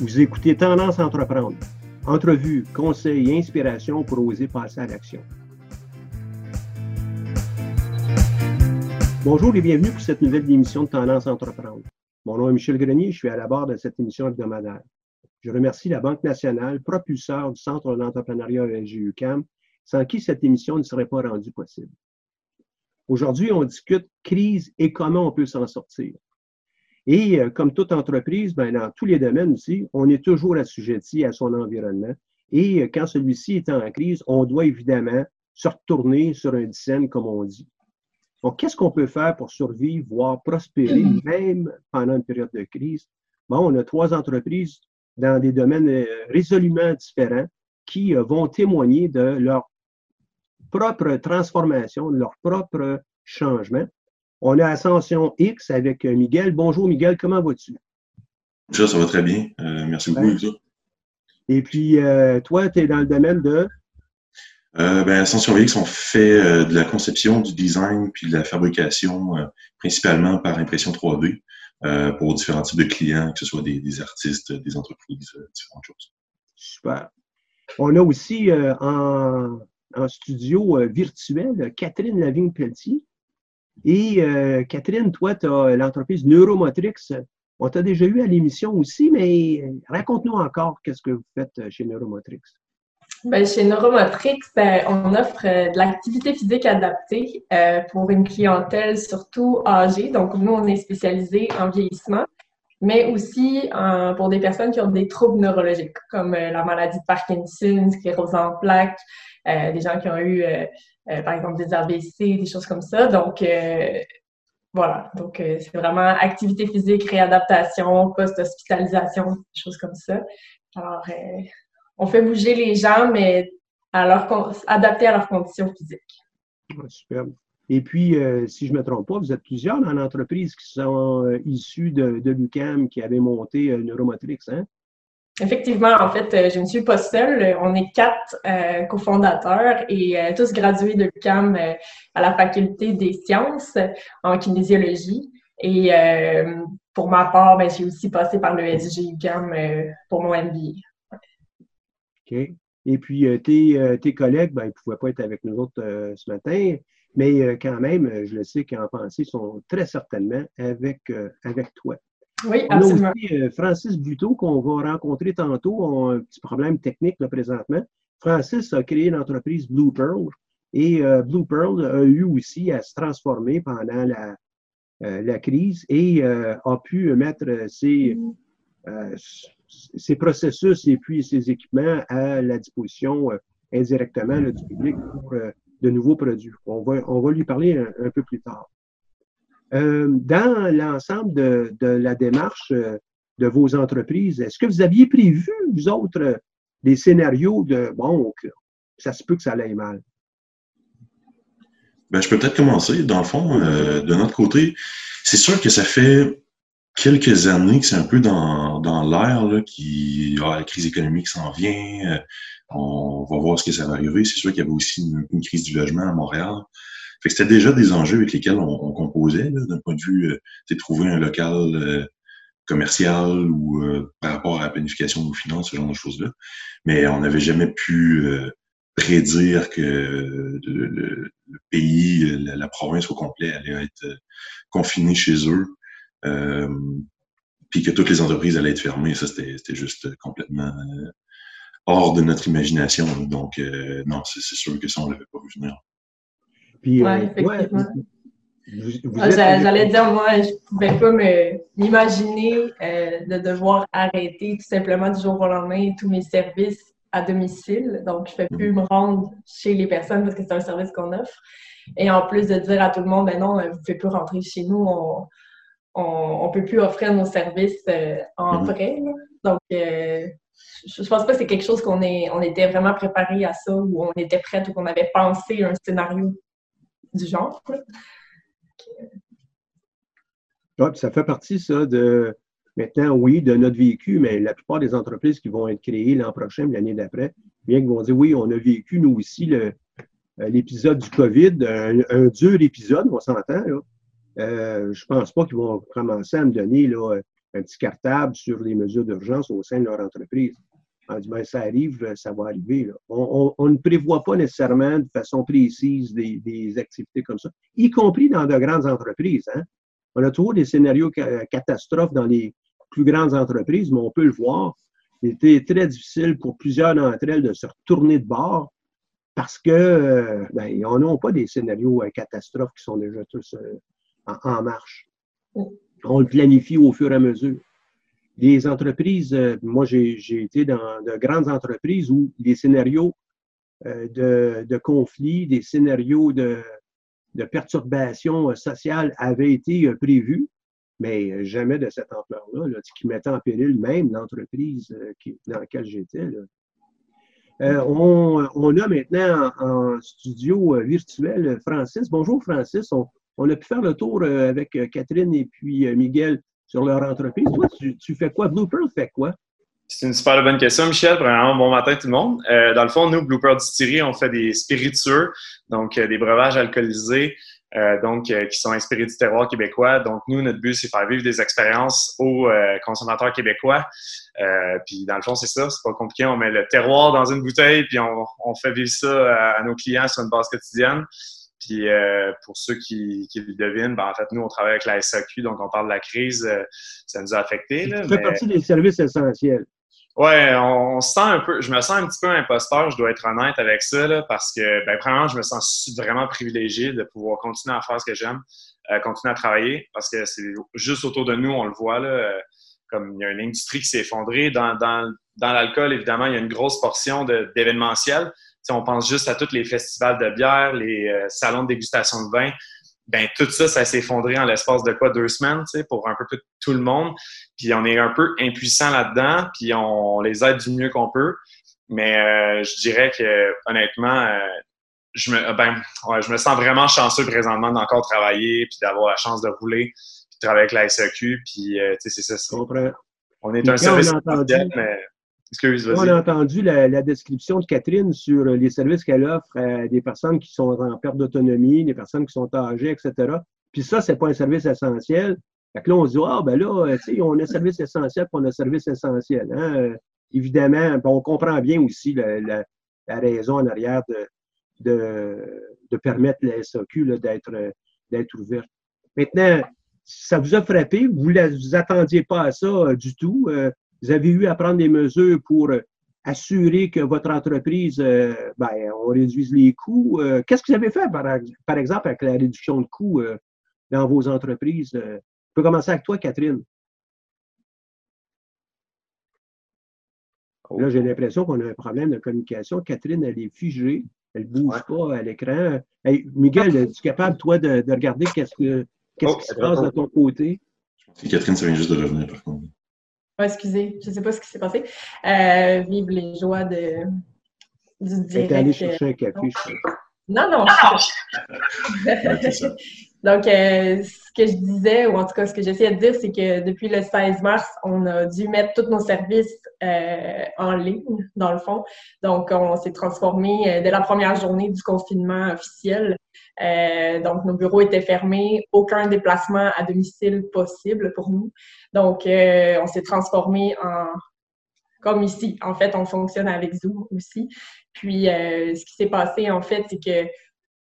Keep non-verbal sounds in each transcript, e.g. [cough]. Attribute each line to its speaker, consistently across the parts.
Speaker 1: Vous écoutez Tendance Entreprendre. Entrevue, conseils et inspiration pour oser passer à l'action. Bonjour et bienvenue pour cette nouvelle émission de Tendance Entreprendre. Mon nom est Michel Grenier, je suis à la barre de cette émission hebdomadaire. Je remercie la Banque nationale, propulseur du Centre d'entrepreneuriat ESG-UQAM, sans qui cette émission ne serait pas rendue possible. Aujourd'hui, on discute crise et comment on peut s'en sortir. Et euh, comme toute entreprise, ben, dans tous les domaines aussi, on est toujours assujetti à son environnement. Et euh, quand celui-ci est en crise, on doit évidemment se retourner sur un dizaine, comme on dit. Donc, qu'est-ce qu'on peut faire pour survivre, voire prospérer, mm-hmm. même pendant une période de crise? Bon, on a trois entreprises dans des domaines euh, résolument différents qui vont témoigner de leur propre transformation, de leur propre changement. On a Ascension X avec euh, Miguel. Bonjour Miguel, comment vas-tu?
Speaker 2: Ça, ça va très bien. Euh, merci beaucoup,
Speaker 1: Et puis, euh, toi, tu es dans le domaine de?
Speaker 2: ben, Ascension X, on fait de la conception, du design, puis de la fabrication, principalement par impression 3D, pour différents types de clients, que ce soit des, artistes, des entreprises, différentes choses.
Speaker 1: Super. On a aussi en, en, studio virtuel Catherine Lavigne-Pelletier. Et euh, Catherine, toi, tu as l'entreprise Neuromotrix. On t'a déjà eu à l'émission aussi, mais raconte-nous encore qu'est-ce que vous faites chez Neuromotrix.
Speaker 3: Ben, chez Neuromotrix, ben, on offre euh, de l'activité physique adaptée euh, pour une clientèle surtout âgée. Donc, nous, on est spécialisé en vieillissement, mais aussi pour des personnes qui ont des troubles neurologiques, comme la maladie de Parkinson, sclérose en plaques, des gens qui ont eu euh, par exemple des ABC, des choses comme ça. Donc, euh, voilà. Donc, euh, c'est vraiment activité physique, réadaptation, post-hospitalisation, des choses comme ça. Alors, on fait bouger les gens, mais à leur, adapté à leurs conditions physiques.
Speaker 1: superbe. Et puis, si je ne me trompe pas, vous êtes plusieurs dans l'entreprise qui sont issus de, de l'UCAM, qui avaient monté Neuromotrix, hein?
Speaker 3: Effectivement, en fait, euh, je ne suis pas seule. On est quatre euh, cofondateurs et euh, tous gradués de l'UQAM à la faculté des sciences en kinésiologie. Et pour ma part, ben, j'ai aussi passé par le SG UQAM pour mon MBA.
Speaker 1: OK. Et puis, tes, tes, collègues, ben, ils ne pouvaient pas être avec nous autres ce matin, mais quand même, je le sais qu'en pensée, sont très certainement avec, avec toi.
Speaker 3: Oui, absolument.
Speaker 1: On a aussi euh, Francis Buteau qu'on va rencontrer tantôt. On a un petit problème technique là, présentement. Francis a créé l'entreprise Blue Pearl et euh, Blue Pearl a eu aussi à se transformer pendant la, euh, la crise et a pu mettre ses, ses, processus et puis ses équipements à la disposition indirectement du public pour de nouveaux produits. On va, on va lui parler un peu plus tard. Euh, dans l'ensemble de, la démarche euh, de vos entreprises, est-ce que vous aviez prévu, vous autres, des scénarios de bon, ça se peut que ça aille mal?
Speaker 2: Ben, je peux peut-être commencer. Dans le fond, euh, de notre côté, c'est sûr que ça fait quelques années que c'est un peu dans, dans l'air qui ah, la crise économique s'en vient. on va voir ce que ça va arriver. C'est sûr qu'il y avait aussi une, crise du logement à Montréal. Fait que c'était déjà des enjeux avec lesquels on, composait, d'un point de vue, euh, trouver un local euh, commercial ou euh, par rapport à la planification de nos finances, ce genre de choses-là. Mais on n'avait jamais pu euh, prédire que le, pays, la, province au complet allait être confinée chez eux. puis que toutes les entreprises allaient être fermées. Ça, c'était juste complètement hors de notre imagination. Donc, non, c'est sûr que ça, on l'avait pas vu venir.
Speaker 3: Puis, euh, effectivement. Ah, j'allais dire, moi, je ne pouvais pas m'imaginer euh, de devoir arrêter tout simplement du jour au lendemain tous mes services à domicile. Donc, je ne peux plus me rendre chez les personnes parce que c'est un service qu'on offre. Et en plus de dire à tout le monde, ben non, vous ne pouvez plus rentrer chez nous, on ne peut plus offrir nos services euh, en mm-hmm. prêt. Donc, je, ne pense pas que c'est quelque chose qu'on on était vraiment préparé à ça ou on était prêt ou qu'on avait pensé un scénario du genre.
Speaker 1: ça fait partie, ça, de maintenant, oui, de notre vécu, mais la plupart des entreprises qui vont être créées l'an prochain, l'année d'après, bien qu'ils vont dire oui, on a vécu, nous aussi, euh, l'épisode du COVID, un, dur épisode, on s'entend. Euh, je ne pense pas qu'ils vont commencer à me donner là, un petit cartable sur les mesures d'urgence au sein de leur entreprise. On dit, ben, ça arrive, ça va arriver. On, ne prévoit pas nécessairement de façon précise des, activités comme ça, y compris dans de grandes entreprises. Hein. On a toujours des scénarios catastrophes dans les plus grandes entreprises, mais on peut le voir. Il était très difficile pour plusieurs d'entre elles de se retourner de bord parce que euh, ben, on n'a pas des scénarios euh, catastrophes qui sont déjà tous euh, en, marche. On le planifie au fur et à mesure. Les entreprises, moi j'ai été dans de grandes entreprises où les scénarios de, de conflits, des scénarios de, de perturbations sociales avaient été prévus, mais jamais de cette ampleur-là, qui mettait en péril même l'entreprise dans laquelle j'étais. Euh, on, a maintenant en, studio euh, virtuel Francis. Bonjour Francis. On, a pu faire le tour euh, avec Catherine et puis Miguel sur leur entreprise. Toi, tu, fais quoi? Blooper fait quoi?
Speaker 4: C'est une super bonne question, Michel. Premièrement, bon matin tout le monde. dans le fond, nous, Blooper Distillery, on fait des spiritueux, donc des breuvages alcoolisés, euh, donc euh, qui sont inspirés du terroir québécois. Donc nous, notre but, c'est faire vivre des expériences aux euh, consommateurs québécois. puis dans le fond, c'est ça, c'est pas compliqué. On met le terroir dans une bouteille, puis on fait vivre ça à, nos clients sur une base quotidienne. Puis pour ceux qui, qui le devinent, ben, en fait, nous, on travaille avec la SAQ, donc on parle de la crise, ça nous a affectés.
Speaker 1: Là, ça fait partie des services essentiels.
Speaker 4: Ouais, on, se sent un peu, je me sens un petit peu imposteur, je dois être honnête avec ça, là, parce que, ben, premièrement, je me sens vraiment privilégié de pouvoir continuer à faire ce que j'aime, euh, continuer à travailler, parce que c'est juste autour de nous, on le voit, là, euh, comme il y a une industrie qui s'est effondrée. Dans, dans, dans l'alcool, évidemment, il y a une grosse portion d'événementiel. On pense juste à tous les festivals de bière, les euh, salons de dégustation de vin ben tout ça, ça s'est effondré en l'espace de quoi deux semaines, tu sais, pour un peu tout le monde. Puis on est un peu impuissant là-dedans, puis on, les aide du mieux qu'on peut. Mais euh, je dirais que honnêtement, euh, je me ben ouais, je me sens vraiment chanceux présentement d'encore travailler, puis d'avoir la chance de rouler, puis de travailler avec la SAQ, puis tu sais, c'est ça. On est un service mais
Speaker 1: on a entendu la, description de Catherine sur les services qu'elle offre à des personnes qui sont en perte d'autonomie, des personnes qui sont âgées, etc. Puis ça, c'est pas un service essentiel. Fait que là, on se dit, ah, ben là, tu sais, on a un service essentiel, puis on a un service essentiel. Hein? Évidemment, on comprend bien aussi la, raison en arrière de, de, permettre la SAQ d'être ouverte. Maintenant, ça vous a frappé, vous ne vous attendiez pas à ça euh, du tout. Euh, vous avez eu à prendre des mesures pour euh, assurer que votre entreprise, euh, ben, on réduise les coûts. Euh, qu'est-ce que vous avez fait, par, exemple, avec la réduction de coûts dans vos entreprises? Je peux commencer avec toi, Catherine. Là, j'ai l'impression qu'on a un problème de communication. Catherine, elle est figée. Elle ne bouge pas à l'écran. Miguel, es-tu capable, toi, de, regarder qu'est-ce, que, qu'est-ce oh, qui se passe de ton côté?
Speaker 2: Catherine, ça vient juste de revenir, par contre
Speaker 3: excusez, je ne sais pas ce qui s'est passé. Euh, vive les joies de, du direct.
Speaker 1: allé chercher un café, je
Speaker 3: Non, non. [laughs] Donc, euh, ce que je disais, ou en tout cas ce que j'essayais de dire, c'est que depuis le 16 mars, on a dû mettre tous nos services euh, en ligne, dans le fond. Donc, on s'est transformé dès la première journée du confinement officiel. donc, nos bureaux étaient fermés, aucun déplacement à domicile possible pour nous. Donc, euh, on s'est transformé en comme ici. En fait, on fonctionne avec Zoom aussi. Puis, euh, ce qui s'est passé, en fait, c'est que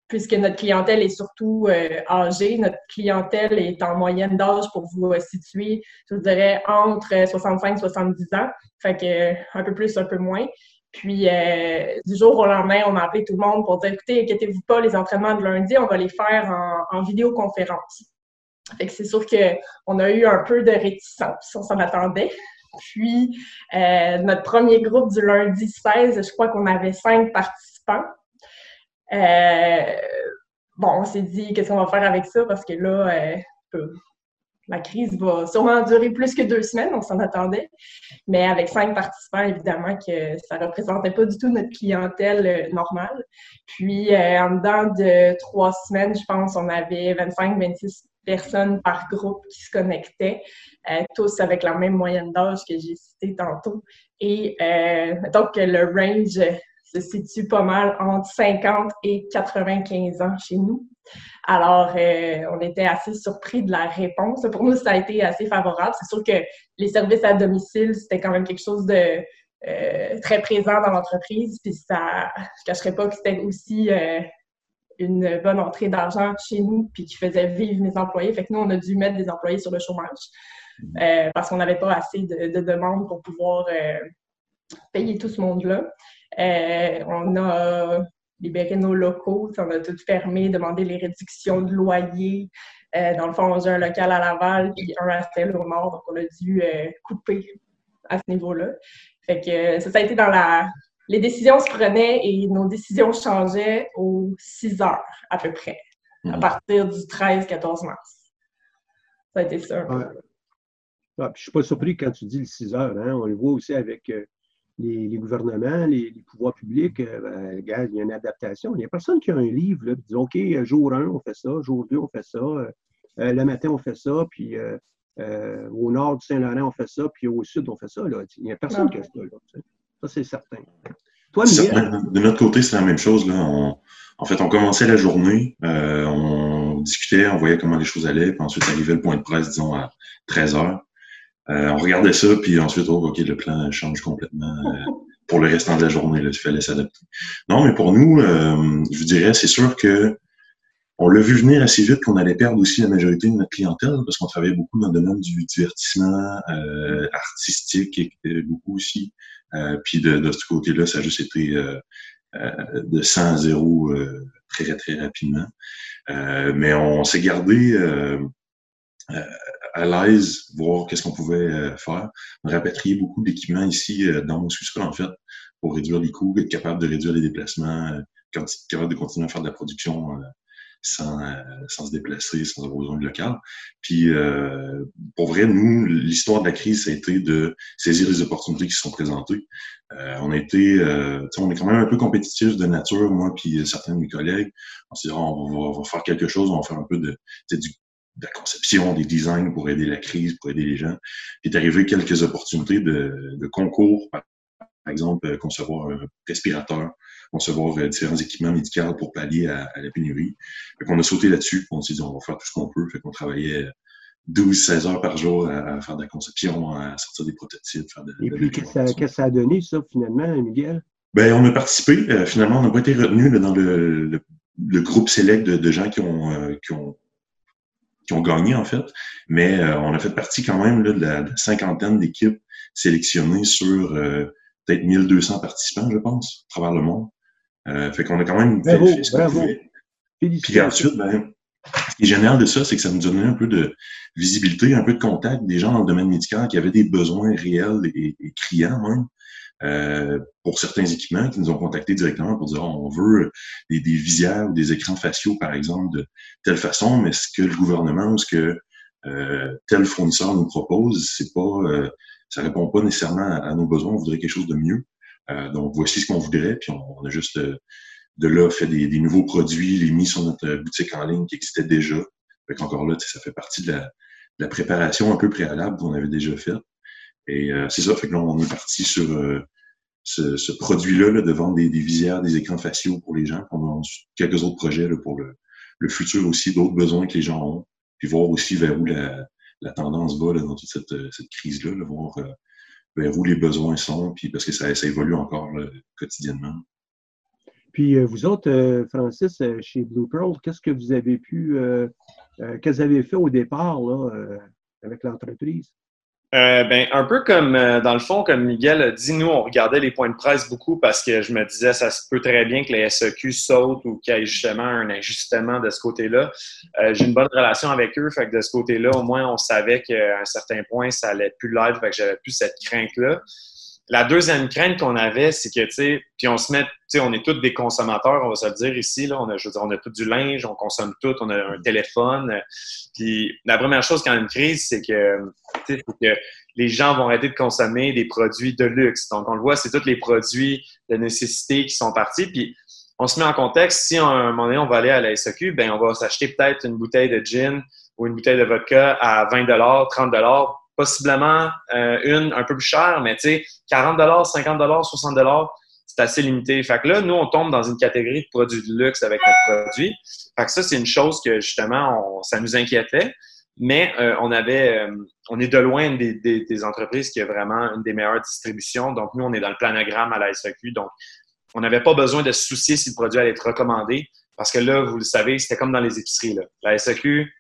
Speaker 3: puisque notre clientèle est surtout euh, âgée, notre clientèle est en moyenne d'âge pour vous situer, je dirais, entre 65 et 70 ans. Fait que un peu plus, un peu moins. Puis, du jour au lendemain, on a appelé tout le monde pour dire, écoutez, inquiétez-vous pas, les entraînements de lundi, on va les faire en vidéoconférence. Fait que c'est sûr qu'on a eu un peu de réticence, on s'en attendait. Puis, euh, notre premier groupe du lundi 16, je crois qu'on avait cinq participants. Euh, bon, on s'est dit, qu'est-ce qu'on va faire avec ça? Parce que là, euh, la crise va sûrement durer plus que deux semaines, on s'en attendait. Mais avec cinq participants, évidemment que ça ne représentait pas du tout notre clientèle normale. Puis, en dedans de trois semaines, je pense, on avait 25-26 personnes par groupe qui se connectaient, euh, tous avec la même moyenne d'âge que j'ai cité tantôt. Et euh, donc, le range, se situe pas mal entre 50 et 95 ans chez nous. Alors, euh, on était assez surpris de la réponse. Pour nous, ça a été assez favorable. C'est sûr que les services à domicile, c'était quand même quelque chose de euh, très présent dans l'entreprise. Puis ça, je ne cacherais pas que c'était aussi euh, une bonne entrée d'argent chez nous, puis qui faisait vivre mes employés. Fait que nous, on a dû mettre des employés sur le chômage parce qu'on n'avait pas assez de, demandes pour pouvoir payer tout ce monde-là. On a libérer nos locaux. Ça a tout fermé, demander les réductions de loyer. Euh, dans le fond, j'ai un local à Laval puis un à au nord, donc on a dû euh, couper à ce niveau-là. Fait que ça, a été dans la. Les décisions se prenaient et nos décisions changeaient aux 6 heures à peu près, à mhm. partir du 13-14 mars. Ça a été ça.
Speaker 1: Ouais. Ah, je ne suis pas surpris quand tu dis le 6 heures. Hein? On le voit aussi avec euh, les, gouvernements, les, pouvoirs publics, euh, ben, il y a une adaptation. Il n'y a personne qui a un livre, là, qui dit OK, jour 1, on fait ça, jour 2, on fait ça, euh, euh, le matin, on fait ça, puis au nord du Saint-Laurent, on fait ça, puis au sud, on fait ça. Là. Il n'y a personne qui a ça. Là, ça, c'est certain.
Speaker 2: Toi, De notre côté, c'est la même chose. Là. en fait, on commençait la journée, on discutait, on voyait comment les choses allaient, puis ensuite arrivait le point de presse, disons, à 13 heures. Euh, on regardait ça, puis ensuite, oh, OK, le plan change complètement euh, [laughs] pour le restant de la journée. Là, il fallait s'adapter. Non, mais pour nous, euh, je vous dirais, c'est sûr que on l'a vu venir assez vite qu'on allait perdre aussi la majorité de notre clientèle parce qu'on travaillait beaucoup dans le domaine du divertissement artistique et, beaucoup aussi. puis de, de, ce côté-là, ça a juste été de 100 à 0 très, très rapidement. mais on s'est gardé à l'aise, voir qu'est-ce qu'on pouvait euh, faire. On rapatrié beaucoup d'équipements ici euh, dans mon sous-sol, en fait, pour réduire les coûts, être capable de réduire les déplacements, euh, capable de continuer à faire de la production sans, sans se déplacer, sans avoir besoin de local. Puis, pour vrai, nous, l'histoire de la crise, ça a été de saisir les opportunités qui se sont présentées. on a été, on est quand même un peu compétitifs de nature, moi puis certains de mes collègues. On s'est dit, on va, faire quelque chose, on va faire un peu de, du de la conception, des designs pour aider la crise, pour aider les gens. Il est arrivé quelques opportunités de, de concours, par exemple, euh, concevoir un respirateur, concevoir euh, différents équipements médicaux pour pallier à, la pénurie. Fait qu'on a sauté là-dessus, on s'est dit on va faire tout ce qu'on peut. Fait qu'on travaillait 12-16 heures par jour à, faire de la conception, à sortir des prototypes. Faire de,
Speaker 1: Et puis, qu'est-ce que ça a donné, ça, finalement, Miguel?
Speaker 2: Ben, on a participé. Euh, finalement, on n'a pas été retenu dans le, le, groupe select de, de gens qui ont, qui ont qui ont gagné, en fait. Mais euh, on a fait partie quand même là, de, la, cinquantaine d'équipes sélectionnées sur euh, peut-être 1200 participants, je pense, à travers le monde. Euh, fait qu'on a quand même
Speaker 1: bravo, fait, bravo.
Speaker 2: Puis ensuite, ben, ce qui est génial de ça, c'est que ça nous donnait un peu de visibilité, un peu de contact des gens dans le domaine médical qui avaient des besoins réels et, et criants même. Euh, pour certains équipements qui nous ont contactés directement pour dire on veut des, visières ou des écrans faciaux, par exemple, de telle façon, mais ce que le gouvernement ou ce que euh, tel fournisseur nous propose, c'est pas euh, ça répond pas nécessairement à, nos besoins, on voudrait quelque chose de mieux. Euh, donc voici ce qu'on voudrait, puis on, a juste de là fait des, des, nouveaux produits, les mis sur notre boutique en ligne qui existait déjà. Fait encore là, ça fait partie de la, de la préparation un peu préalable qu'on avait déjà faite. Et euh, c'est ça, fait que là, on est parti sur euh, ce, ce produit-là là, de vendre des, des, visières, des écrans faciaux pour les gens. On a quelques autres projets là, pour le, le futur aussi, d'autres besoins que les gens ont, puis voir aussi vers où la, la tendance va là, dans toute cette, cette crise-là, là, voir euh, vers où les besoins sont, puis parce que ça, ça évolue encore là, quotidiennement.
Speaker 1: Puis vous autres, Francis, chez Blue Pearl, qu'est-ce que vous avez pu, qu'est-ce que vous avez fait au départ là, avec l'entreprise?
Speaker 4: Euh, ben, un peu comme, euh, dans le fond, comme Miguel a dit, nous, on regardait les points de presse beaucoup parce que je me disais, ça se peut très bien que les SEQ sautent ou qu'il y ait justement un ajustement de ce côté-là. Euh, j'ai une bonne relation avec eux, fait que de ce côté-là, au moins, on savait qu'à un certain point, ça allait plus live, fait que j'avais plus cette crainte-là. La deuxième crainte qu'on avait, c'est que, tu sais, puis on se met, tu sais, on est tous des consommateurs, on va se le dire ici, là, on a, je veux dire, on a tout du linge, on consomme tout, on a un téléphone. Puis la première chose quand une crise, c'est que, que les gens vont arrêter de consommer des produits de luxe. Donc, on le voit, c'est tous les produits de nécessité qui sont partis. Puis on se met en contexte, si à un moment donné, on va aller à la SAQ, ben on va s'acheter peut-être une bouteille de gin ou une bouteille de vodka à 20 30 possiblement euh, une un peu plus chère, mais tu sais, 40 50 60 c'est assez limité. Fait que là, nous, on tombe dans une catégorie de produits de luxe avec notre produit. Fait que ça, c'est une chose que justement, ça nous inquiétait. Mais euh, on avait, euh, on est de loin des, des, entreprises qui a vraiment une des meilleures distributions. Donc, nous, on est dans le planogramme à la SAQ. Donc, on n'avait pas besoin de se soucier si le produit allait être recommandé. Parce que là, vous le savez, c'était comme dans les épiceries. Là. La SAQ,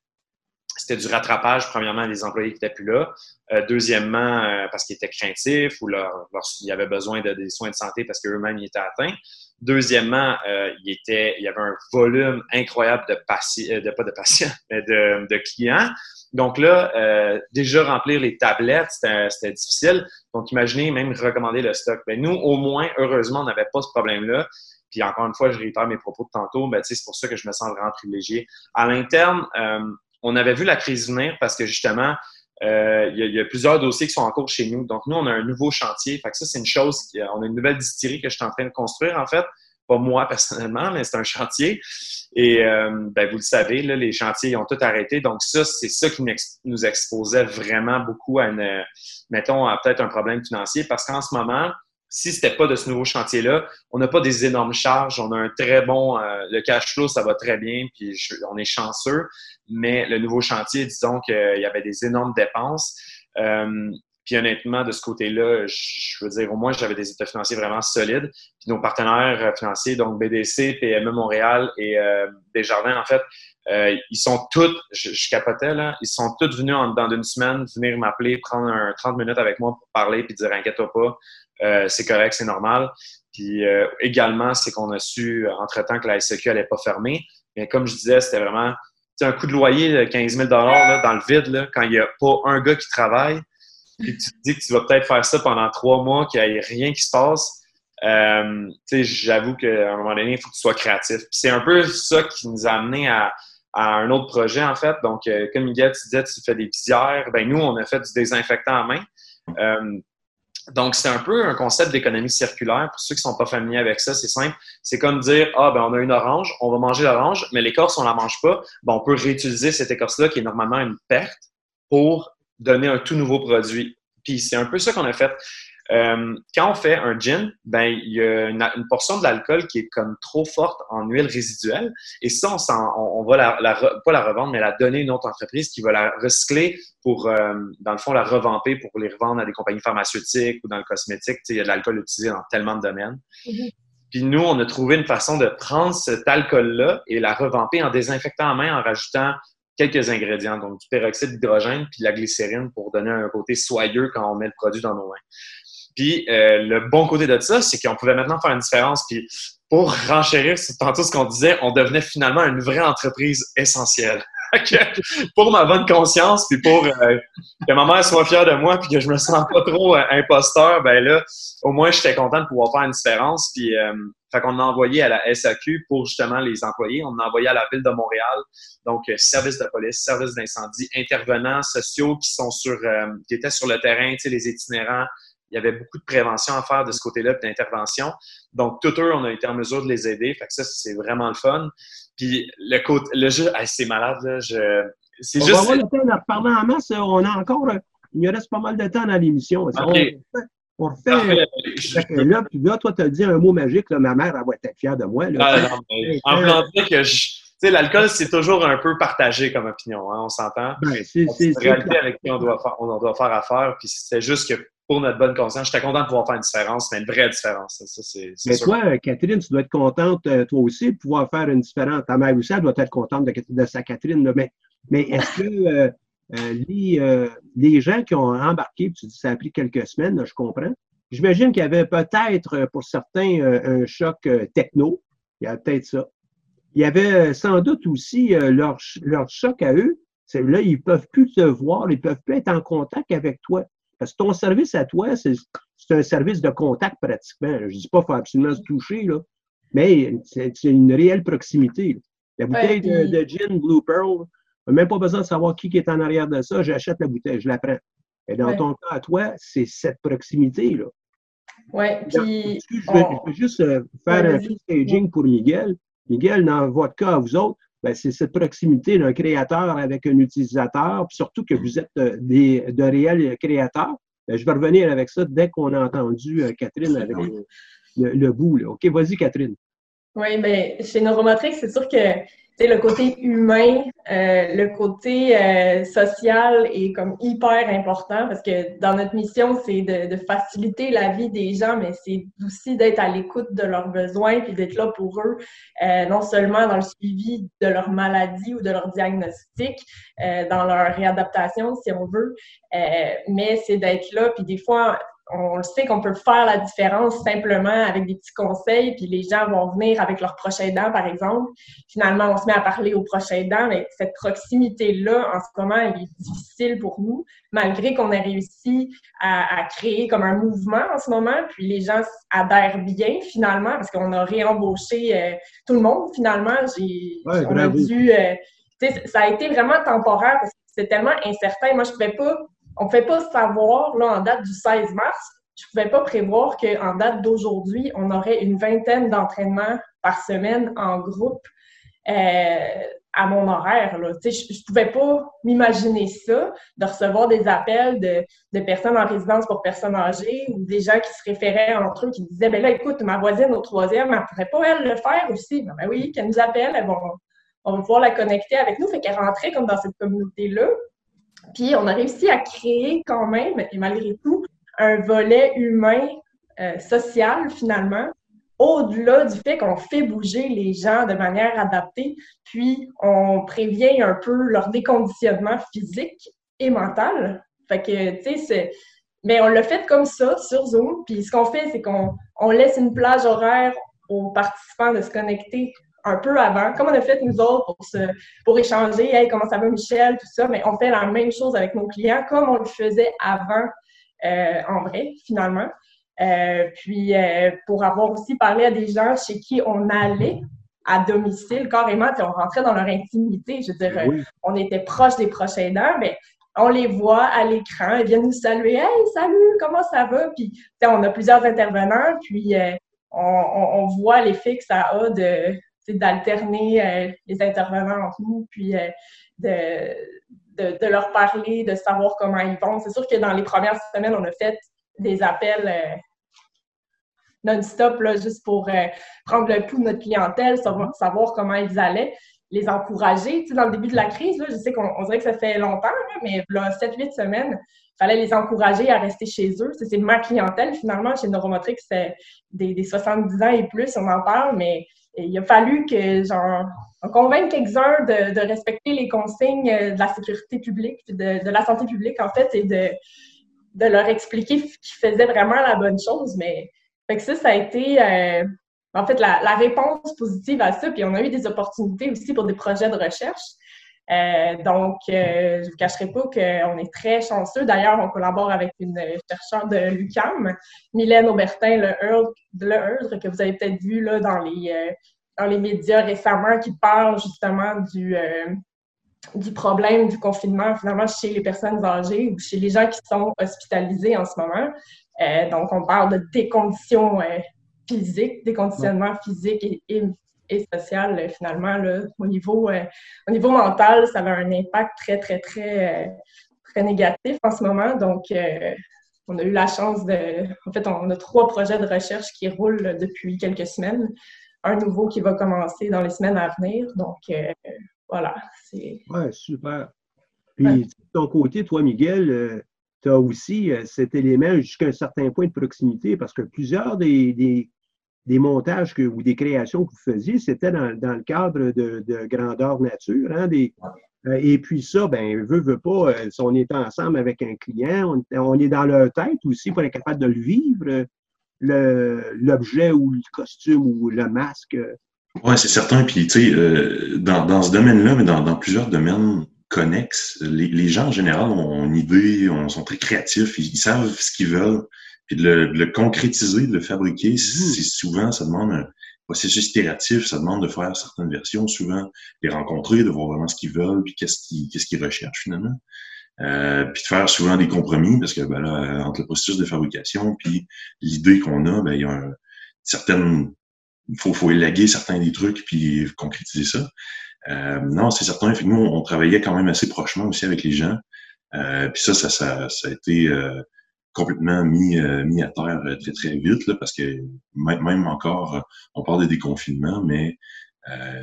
Speaker 4: c'était du rattrapage, premièrement, des employés qui n'étaient plus là. Euh, deuxièmement, euh, parce qu'ils étaient craintifs ou leur, y avait besoin de, des soins de santé parce qu'eux-mêmes étaient atteints. Deuxièmement, euh, il, était, il y avait un volume incroyable de patients, de, pas de patients, [laughs] mais de, de clients. Donc là, déjà remplir les tablettes, c'était difficile. Donc imaginez même recommander le stock. Ben, nous, au moins, heureusement, on n'avait pas ce problème-là. Puis encore une fois, je réitère mes propos de tantôt, ben, c'est pour ça que je me sens vraiment privilégié. À l'interne, on avait vu la crise venir parce que justement, euh, il, y a, plusieurs dossiers qui sont en cours chez nous. Donc, nous, on a un nouveau chantier. Fait que ça, c'est une chose. On a une nouvelle distillerie que je suis en train de construire, en fait. Pas moi [laughs] personnellement, mais c'est un chantier. Et euh, ben, vous le savez, là, les chantiers ont tout arrêté. Donc, ça, c'est ça qui nous exposait vraiment beaucoup à une, mettons, à peut-être un problème financier. Parce qu'en ce moment, si c'était pas de ce nouveau chantier-là, on n'a pas des énormes charges, on a un très bon, euh, le cash flow, ça va très bien, puis on est chanceux. Mais le nouveau chantier, disons qu'il y avait des énormes dépenses. Euh, puis honnêtement, de ce côté-là, je veux dire, au moins, j'avais des états financiers vraiment solides. Puis nos partenaires euh, financiers, donc BDC, PME Montréal et Desjardins, en fait, ils sont tous, je, capotais là, ils sont tous venus en, dans une semaine venir m'appeler, prendre un 30 minutes avec moi pour parler puis dire inquiète-toi pas, euh, c'est correct, c'est normal. Puis euh, également, c'est qu'on a su entre-temps que la SEQ n'allait pas fermer. Mais comme je disais, c'était vraiment un coup de loyer de 15 000 là, dans le vide, là, quand il n'y a pas un gars qui travaille, puis tu te dis que tu vas peut-être faire ça pendant trois mois, qu'il n'y ait rien qui se passe. Euh, J'avoue qu'à un moment donné, il faut que tu sois créatif. c'est un peu ça qui nous a amené à, un autre projet, en fait. Donc, euh, comme Miguel, tu disais, tu fais des visières. Ben, nous, on a fait du désinfectant à main. Euh, donc, c'est un peu un concept d'économie circulaire. Pour ceux qui ne sont pas familiers avec ça, c'est simple. C'est comme dire, ah, ben, on a une orange, on va manger l'orange, mais l'écorce, on ne la mange pas. Ben, on peut réutiliser cette écorce-là, qui est normalement une perte, pour donner un tout nouveau produit. Puis, c'est un peu ça qu'on a fait. Euh, quand on fait un gin, ben il y a une, portion de l'alcool qui est comme trop forte en huile résiduelle. Et ça, on, on, va la, pas la revendre, mais la donner à une autre entreprise qui va la recycler pour, euh, dans le fond, la revamper pour les revendre à des compagnies pharmaceutiques ou dans le cosmétique. il y a de l'alcool utilisé dans tellement de domaines. Mm-hmm. Puis nous, on a trouvé une façon de prendre cet alcool-là et la revamper en désinfectant en main en rajoutant quelques ingrédients, donc du peroxyde d'hydrogène puis de la glycérine pour donner un côté soyeux quand on met le produit dans nos mains. Puis euh, le bon côté de ça, c'est qu'on pouvait maintenant faire une différence. Puis pour renchérir tantôt ce qu'on disait, on devenait finalement une vraie entreprise essentielle. [laughs] pour ma bonne conscience, puis pour euh, que ma mère soit fière de moi, puis que je me sens pas trop euh, imposteur, ben là, au moins, j'étais content de pouvoir faire une différence. Puis, euh, fait qu'on a envoyé à la SAQ pour justement les employés. On a envoyé à la ville de Montréal, donc service de police, service d'incendie, intervenants sociaux qui sont sur, qui étaient sur le terrain, tu sais, les itinérants, il y avait beaucoup de prévention à faire de ce côté-là, d'intervention. Donc, tout eux, on a été en mesure de les aider. Fait que ça, c'est vraiment le fun. Puis le, côté, le jeu, c'est malade, là. Je, c'est
Speaker 1: on
Speaker 4: juste.
Speaker 1: Va avoir le temps de parler en masse. On a encore. Il nous reste pas mal de temps dans l'émission. On refait. Là, puis là, toi, tu as dit un mot magique. Là, ma mère, elle va être fière de moi. Là.
Speaker 4: Ah, non, mais, en que je sais, l'alcool, c'est toujours un peu partagé comme opinion, hein, on s'entend. Ben, c'est une réalité avec qui on doit, faire, on doit faire affaire. Puis c'est juste que pour notre bonne conscience, j'étais content de pouvoir faire une différence, mais une vraie différence. Ça, c'est,
Speaker 1: mais toi, Catherine, tu dois être contente, euh, toi aussi, de pouvoir faire une différence. Ta mère aussi, elle doit être contente de, de sa Catherine. Mais, mais est-ce que euh, euh, les, gens qui ont embarqué, tu dis ça a pris quelques semaines, je comprends. J'imagine qu'il y avait peut-être pour certains un choc techno. Il y a peut-être ça. Il y avait sans doute aussi leur, leur choc à eux. C'est là, ils ne peuvent plus te voir, ils ne peuvent plus être en contact avec toi. Parce que ton service à toi, c'est un service de contact pratiquement. Je ne dis pas qu'il faut absolument se toucher, là, mais c'est une réelle proximité. La bouteille de, gin Blue Pearl, même pas besoin de savoir qui est en arrière de ça. J'achète la bouteille, je la prends. Et dans ton cas, à toi, c'est cette proximité-là.
Speaker 3: Oui, puis.
Speaker 1: Je veux, juste euh, faire un staging pour Miguel. Miguel, dans votre cas, à vous autres, c'est cette proximité d'un créateur avec un utilisateur, puis surtout que vous êtes euh, des, de réels créateurs. Ben, je vais revenir avec ça dès qu'on a entendu euh, Catherine avec le, bout. Là. OK, vas-y, Catherine.
Speaker 3: Oui, mais chez Neuromotrix, c'est sûr que le côté humain, euh, le côté euh, social est comme hyper important parce que dans notre mission, c'est de, faciliter la vie des gens, mais c'est aussi d'être à l'écoute de leurs besoins puis d'être là pour eux, euh, non seulement dans le suivi de leur maladie ou de leur diagnostic, dans leur réadaptation, si on veut, mais c'est d'être là. Puis des fois, on le sait qu'on peut faire la différence simplement avec des petits conseils, puis les gens vont venir avec leur prochain dent, par exemple. Finalement, on se met à parler au prochain dent, mais cette proximité-là, en ce moment, elle est difficile pour nous, malgré qu'on ait réussi à, créer comme un mouvement en ce moment, puis les gens adhèrent bien, finalement, parce qu'on a réembauché euh, tout le monde, finalement. J'ai, on a dû... Euh, ça a été vraiment temporaire parce que c'est tellement incertain. Moi, je ne pouvais pas on ne pouvait pas savoir, là, en date du 16 mars, je ne pouvais pas prévoir qu'en date d'aujourd'hui, on aurait une vingtaine d'entraînements par semaine en groupe euh, à mon horaire. Là. Je ne pouvais pas m'imaginer ça, de recevoir des appels de, de, personnes en résidence pour personnes âgées ou des gens qui se référaient entre eux, qui disaient ben là, écoute, ma voisine au troisième, elle ne pourrait pas, elle, le faire aussi. Ben, ben oui, qu'elle nous appelle, on va pouvoir la connecter avec nous. Fait qu'elle rentrait comme dans cette communauté-là. Puis on a réussi à créer quand même, et malgré tout, un volet humain, euh, social finalement, au-delà du fait qu'on fait bouger les gens de manière adaptée, puis on prévient un peu leur déconditionnement physique et mental. Fait que, tu sais, Mais on l'a fait comme ça, sur Zoom, puis ce qu'on fait, c'est qu'on on laisse une plage horaire aux participants de se connecter un peu avant, comme on a fait nous autres pour, se, pour échanger, hey, comment ça va Michel, tout ça, mais on fait la même chose avec nos clients comme on le faisait avant euh, en vrai, finalement. Euh, puis euh, pour avoir aussi parlé à des gens chez qui on allait à domicile carrément, puis on rentrait dans leur intimité, je veux dire, on était proche des prochains aidants, mais on les voit à l'écran, ils viennent nous saluer, hey, salut, comment ça va? Puis on a plusieurs intervenants, puis on, on, voit l'effet que ça a de, d'alterner euh, les intervenants entre nous, puis euh, de, de, leur parler, de savoir comment ils vont. C'est sûr que dans les premières semaines, on a fait des appels euh, non-stop, juste pour prendre le pouls de notre clientèle, savoir, comment ils allaient, les encourager. dans le début de la crise, je sais qu'on dirait que ça fait longtemps, mais là, 7-8 semaines, il fallait les encourager à rester chez eux. C'est ma clientèle, finalement, chez Neuromotrix, c'est des, des 70 ans et plus, on en parle, mais il a fallu que, on convainque quelques-uns de, respecter les consignes de la sécurité publique, de, de la santé publique, en fait, et de, de leur expliquer qu'ils faisaient vraiment la bonne chose. Mais fait ça, ça a été, euh, en fait, la, la, réponse positive à ça. Puis on a eu des opportunités aussi pour des projets de recherche. Euh, donc, euh, je ne vous cacherai pas qu'on est très chanceux. D'ailleurs, on collabore avec une chercheure de l'UCAM, Mylène Aubertin, le Earl, que vous avez peut-être vu là, dans, les, euh, dans les médias récemment, qui parle justement du, du problème du confinement finalement chez les personnes âgées ou chez les gens qui sont hospitalisés en ce moment. donc, on parle de décondition physique, déconditionnement physique et, et et social euh, finalement, là, au, niveau, euh, au niveau mental, ça a un impact très, très, très, euh, très négatif en ce moment. Donc, on a eu la chance de... En fait, on a trois projets de recherche qui roulent depuis quelques semaines. Un nouveau qui va commencer dans les semaines à venir. Donc, voilà.
Speaker 1: Oui, super. Puis, de ton côté, toi, Miguel, tu as aussi cet élément jusqu'à un certain point de proximité parce que plusieurs des, des montages que, ou des créations que vous faisiez, c'était dans, le cadre de, grandeur nature. Hein, des, euh, et puis ça, ben, veut, veut pas, euh, si on est ensemble avec un client, on, est dans leur tête aussi pour être capable de le vivre, l'objet ou le costume ou le masque.
Speaker 2: Oui, c'est certain. Puis, tu sais, euh, dans, ce domaine-là, mais dans, plusieurs domaines connexes, les, gens en général ont une idée, on, sont très créatifs, ils savent ce qu'ils veulent. Puis de le, concrétiser, de le fabriquer, mmh. c'est souvent, ça demande un processus itératif, ça demande de faire certaines versions, souvent les rencontrer, de voir vraiment ce qu'ils veulent, puis qu'est-ce qu'ils qu'est-ce qu'ils recherchent finalement. Euh, puis de faire souvent des compromis, parce que ben là, entre le processus de fabrication puis l'idée qu'on a, ben, il y a un, certaines. Il faut, faut élaguer certains des trucs puis concrétiser ça. Euh, non, c'est certain. Nous, on, travaillait quand même assez prochement aussi avec les gens. Euh, puis ça, ça, ça, ça a été euh, complètement mis, mis à terre très, très vite, là, parce que même encore, on parle de déconfinement, mais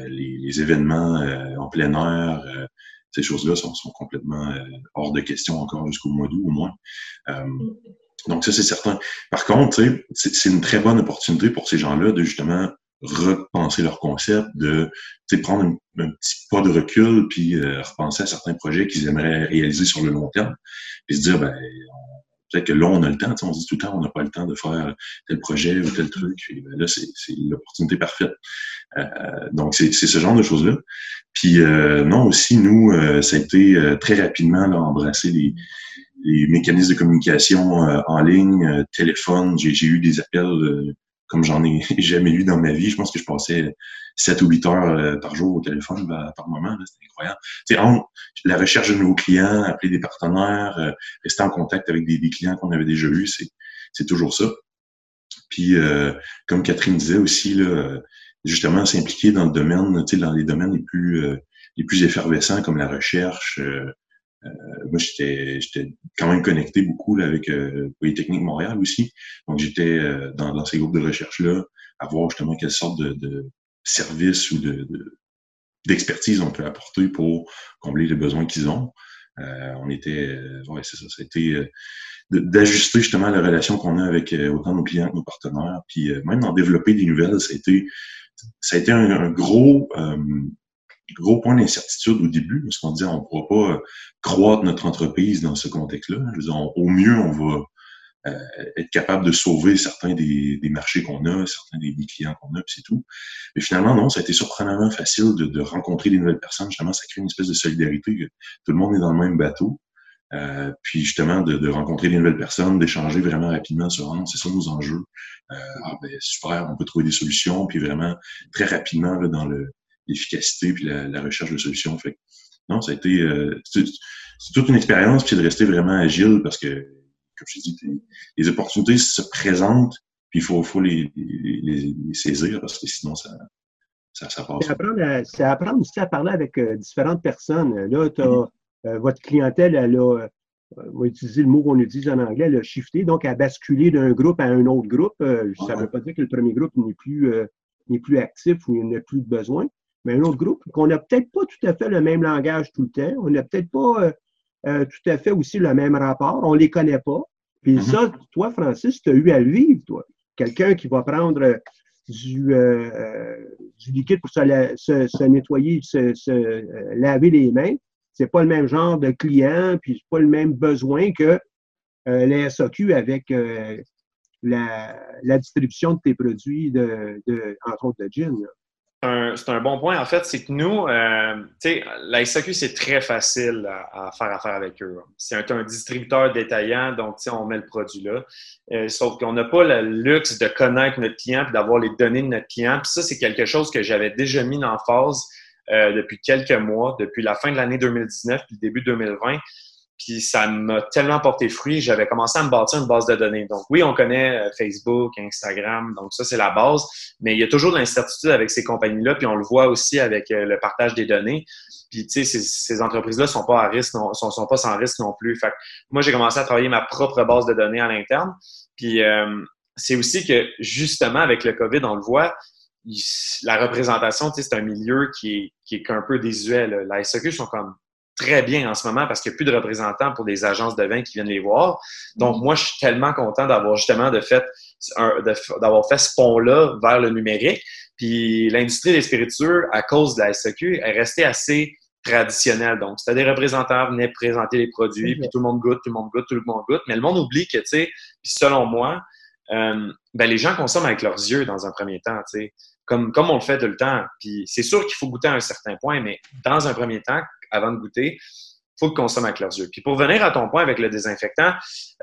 Speaker 2: les, événements en plein air, ces choses-là sont, sont, complètement hors de question encore jusqu'au mois d'août au moins. donc ça, c'est certain. Par contre, c'est une très bonne opportunité pour ces gens-là de justement repenser leur concept, de prendre un, petit pas de recul, puis euh, repenser à certains projets qu'ils aimeraient réaliser sur le long terme, puis se dire, ben, peut-être que là, on a le temps, on se dit tout le temps, on n'a pas le temps de faire tel projet ou tel truc, puis ben, là, c'est l'opportunité parfaite. Euh, donc, c'est ce genre de choses-là. Puis, euh, non, aussi, nous, ça a été très rapidement d'embrasser les, les mécanismes de communication en ligne, téléphone, j'ai eu des appels comme j'en ai [laughs] jamais eu dans ma vie. Je pense que je passais 7 ou 8 heures euh, par jour au téléphone bah, par moment. C'était incroyable. C'est la recherche de nouveaux clients, appeler des partenaires, euh, rester en contact avec des, clients qu'on avait déjà eus, c'est toujours ça. Puis, euh, comme Catherine disait aussi, là, justement, s'impliquer dans le domaine, dans les domaines les plus, les plus effervescents comme la recherche, euh, moi, j'étais, quand même connecté beaucoup là, avec euh, Polytechnique Montréal aussi. Donc, j'étais euh, dans, dans, ces groupes de recherche-là à voir justement quelle sorte de, de service ou de, d'expertise on peut apporter pour combler les besoins qu'ils ont. Euh, on était, ouais, c'est ça, c'était d'ajuster justement la relation qu'on a avec autant nos clients que nos partenaires, puis même d'en développer des nouvelles, ça a été, ça a été un, un gros, gros point d'incertitude au début, parce qu'on disait on ne pourra pas euh, croître notre entreprise dans ce contexte-là. au mieux, on va euh, être capable de sauver certains des, marchés qu'on a, certains des, clients qu'on a, puis c'est tout. Mais finalement, non, ça a été surprenamment facile de, rencontrer des nouvelles personnes. Justement, ça crée une espèce de solidarité. tout le monde est dans le même bateau. Euh, puis justement, de, rencontrer des nouvelles personnes, d'échanger vraiment rapidement sur ah, c'est ça nos enjeux. ah ben super, on peut trouver des solutions, puis vraiment très rapidement là, dans le l'efficacité puis la, recherche de solutions. Fait non, ça a été euh, c'est toute une expérience puis de rester vraiment agile parce que, comme je dis, les opportunités se présentent puis il faut, faut les, les, saisir parce que sinon ça ça, ça passe.
Speaker 1: C'est apprendre, apprendre, aussi à parler avec euh, différentes personnes. Là, tu as mm-hmm. euh, votre clientèle, elle a, on va utiliser le mot qu'on utilise en anglais, elle a shifté, donc à basculer d'un groupe à un autre groupe. ça ne veut pas dire que le premier groupe n'est plus, n'est plus actif ou il n'a plus de besoin mais un autre groupe, qu'on n'a peut-être pas tout à fait le même langage tout le temps, on n'a peut-être pas euh, euh, tout à fait aussi le même rapport, on ne les connaît pas. Puis mm-hmm. ça, toi, Francis, tu as eu à le vivre, toi. Quelqu'un qui va prendre du, euh, du liquide pour se, nettoyer, se, laver les mains, c'est pas le même genre de client, puis c'est pas le même besoin que les SAQ avec la, distribution de tes produits, de, de entre autres de gin
Speaker 4: c'est un bon point. En fait, c'est que nous, euh, la SAQ, c'est très facile à, faire affaire avec eux. C'est un, distributeur détaillant, donc, on met le produit là. Euh, sauf qu'on n'a pas le luxe de connaître notre client et d'avoir les données de notre client. Puis ça, c'est quelque chose que j'avais déjà mis en phase euh, depuis quelques mois, depuis la fin de l'année 2019 puis le début 2020. Puis ça m'a tellement porté fruit, j'avais commencé à me bâtir une base de données. Donc oui, on connaît euh, Facebook, Instagram, donc ça c'est la base, mais il y a toujours de l'incertitude avec ces compagnies-là, puis on le voit aussi avec euh, le partage des données. Puis tu sais, ces, entreprises-là sont pas à risque, sont, pas sans risque non plus. Fait que moi j'ai commencé à travailler ma propre base de données à l'interne. Puis euh, c'est aussi que justement avec le COVID, on le voit, la représentation, tu sais, c'est un milieu qui est, qui est un peu désuet. La SEQ sont comme très bien en ce moment parce qu'il n'y a plus de représentants pour des agences de vin qui viennent les voir. Donc, mm. moi, je suis tellement content d'avoir justement de fait, d'avoir fait ce pont-là vers le numérique. Puis l'industrie des spiritueux, à cause de la SEQ, est restée assez traditionnelle. Donc, c'était des représentants venaient présenter les produits, puis tout le monde goûte, tout le monde goûte, tout le monde goûte. Mais le monde oublie que, tu sais, puis selon moi, euh, ben, les gens consomment avec leurs yeux dans un premier temps, tu sais, comme, comme on le fait tout le temps. Puis c'est sûr qu'il faut goûter à un certain point, mais dans un premier temps, avant de goûter, faut qu'ils consomment avec leurs yeux. Puis pour venir à ton point avec le désinfectant,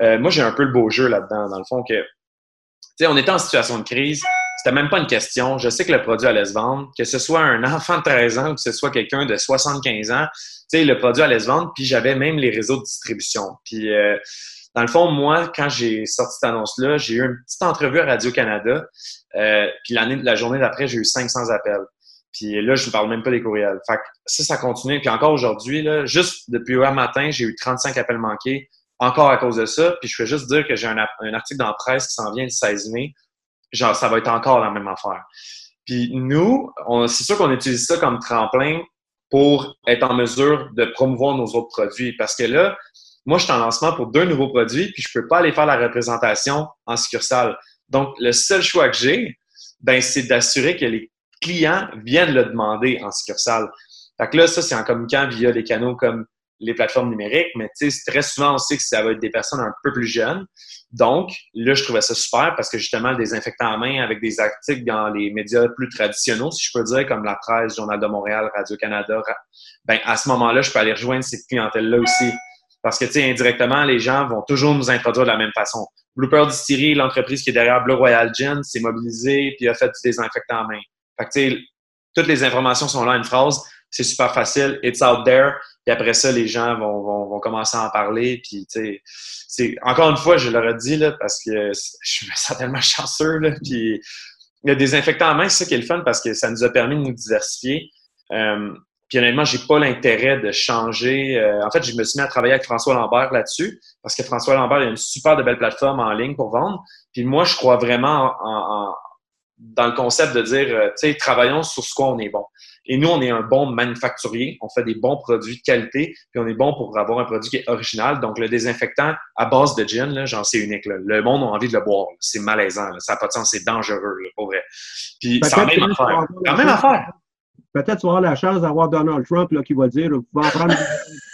Speaker 4: euh, moi j'ai un peu le beau jeu là-dedans, dans le fond, que tu sais, on était en situation de crise, c'était même pas une question. Je sais que le produit allait se vendre, que ce soit un [laughs] enfant de 13 ans ou que ce soit quelqu'un de 75 ans, tu sais, le produit allait se vendre, puis j'avais même les réseaux de distribution. Puis euh, dans le fond, moi, quand j'ai sorti cette annonce-là, j'ai eu une petite entrevue à Radio-Canada. Euh, puis la journée d'après, j'ai eu 500 appels. Puis là, je ne parle même pas des courriels. Fait que ça, ça continue. Puis encore aujourd'hui, là, juste depuis hier matin, j'ai eu 35 appels manqués encore à cause de ça. Puis je veux juste dire que j'ai un, article dans la presse qui s'en vient le 16 mai. Genre, ça va être encore la même affaire. Puis nous, c'est sûr qu'on utilise ça comme tremplin pour être en mesure de promouvoir nos autres produits. Parce que là, moi, je suis en lancement pour deux nouveaux produits, puis je peux pas aller faire la représentation en succursale. Donc, le seul choix que j'ai, ben, c'est d'assurer que les clients viennent le demander en succursale. Fait que là, ça, c'est en communiquant via des canaux comme les plateformes numériques, mais très souvent, on sait que ça va être des personnes un peu plus jeunes. Donc, là, je trouvais ça super parce que justement, le désinfectant à main avec des articles dans les médias plus traditionnels, si je peux dire, comme la presse, Journal de Montréal, Radio-Canada, ben, à ce moment-là, je peux aller rejoindre cette clientèle-là aussi. Parce que, tu sais, indirectement, les gens vont toujours nous introduire de la même façon. Blooper Distillery, l'entreprise qui est derrière Blue Royal Gin, s'est mobilisée puis a fait du désinfectant à main. Fait que, toutes les informations sont là, une phrase c'est super facile, it's out there. Puis après ça, les gens vont, vont, vont commencer à en parler. Puis, tu sais, encore une fois, je leur ai dit, là, parce que [laughs] je suis certainement chanceux, là. Puis, des infectants en main, c'est ça qui est le fun parce que ça nous a permis de nous diversifier. Euh, puis honnêtement, j'ai pas l'intérêt de changer. Euh, en fait, je me suis mis à travailler avec François Lambert là-dessus parce que François Lambert il a une super de belle plateforme en ligne pour vendre. Puis moi, je crois vraiment en, dans le concept de dire, euh, tu sais, travaillons sur ce quoi on est bon. Et nous, on est un bon manufacturier, on fait des bons produits de qualité, puis on est bon pour avoir un produit qui est original. Donc, le désinfectant à base de gin, j'en sais unique. Le monde a envie de le boire. C'est malaisant. Ça n'a pas de sens. C'est dangereux, pour vrai. Puis, c'est la même affaire. même affaire.
Speaker 1: Peut-être tu vas avoir la chance d'avoir Donald Trump là, qui va dire vous pouvez en prendre [laughs]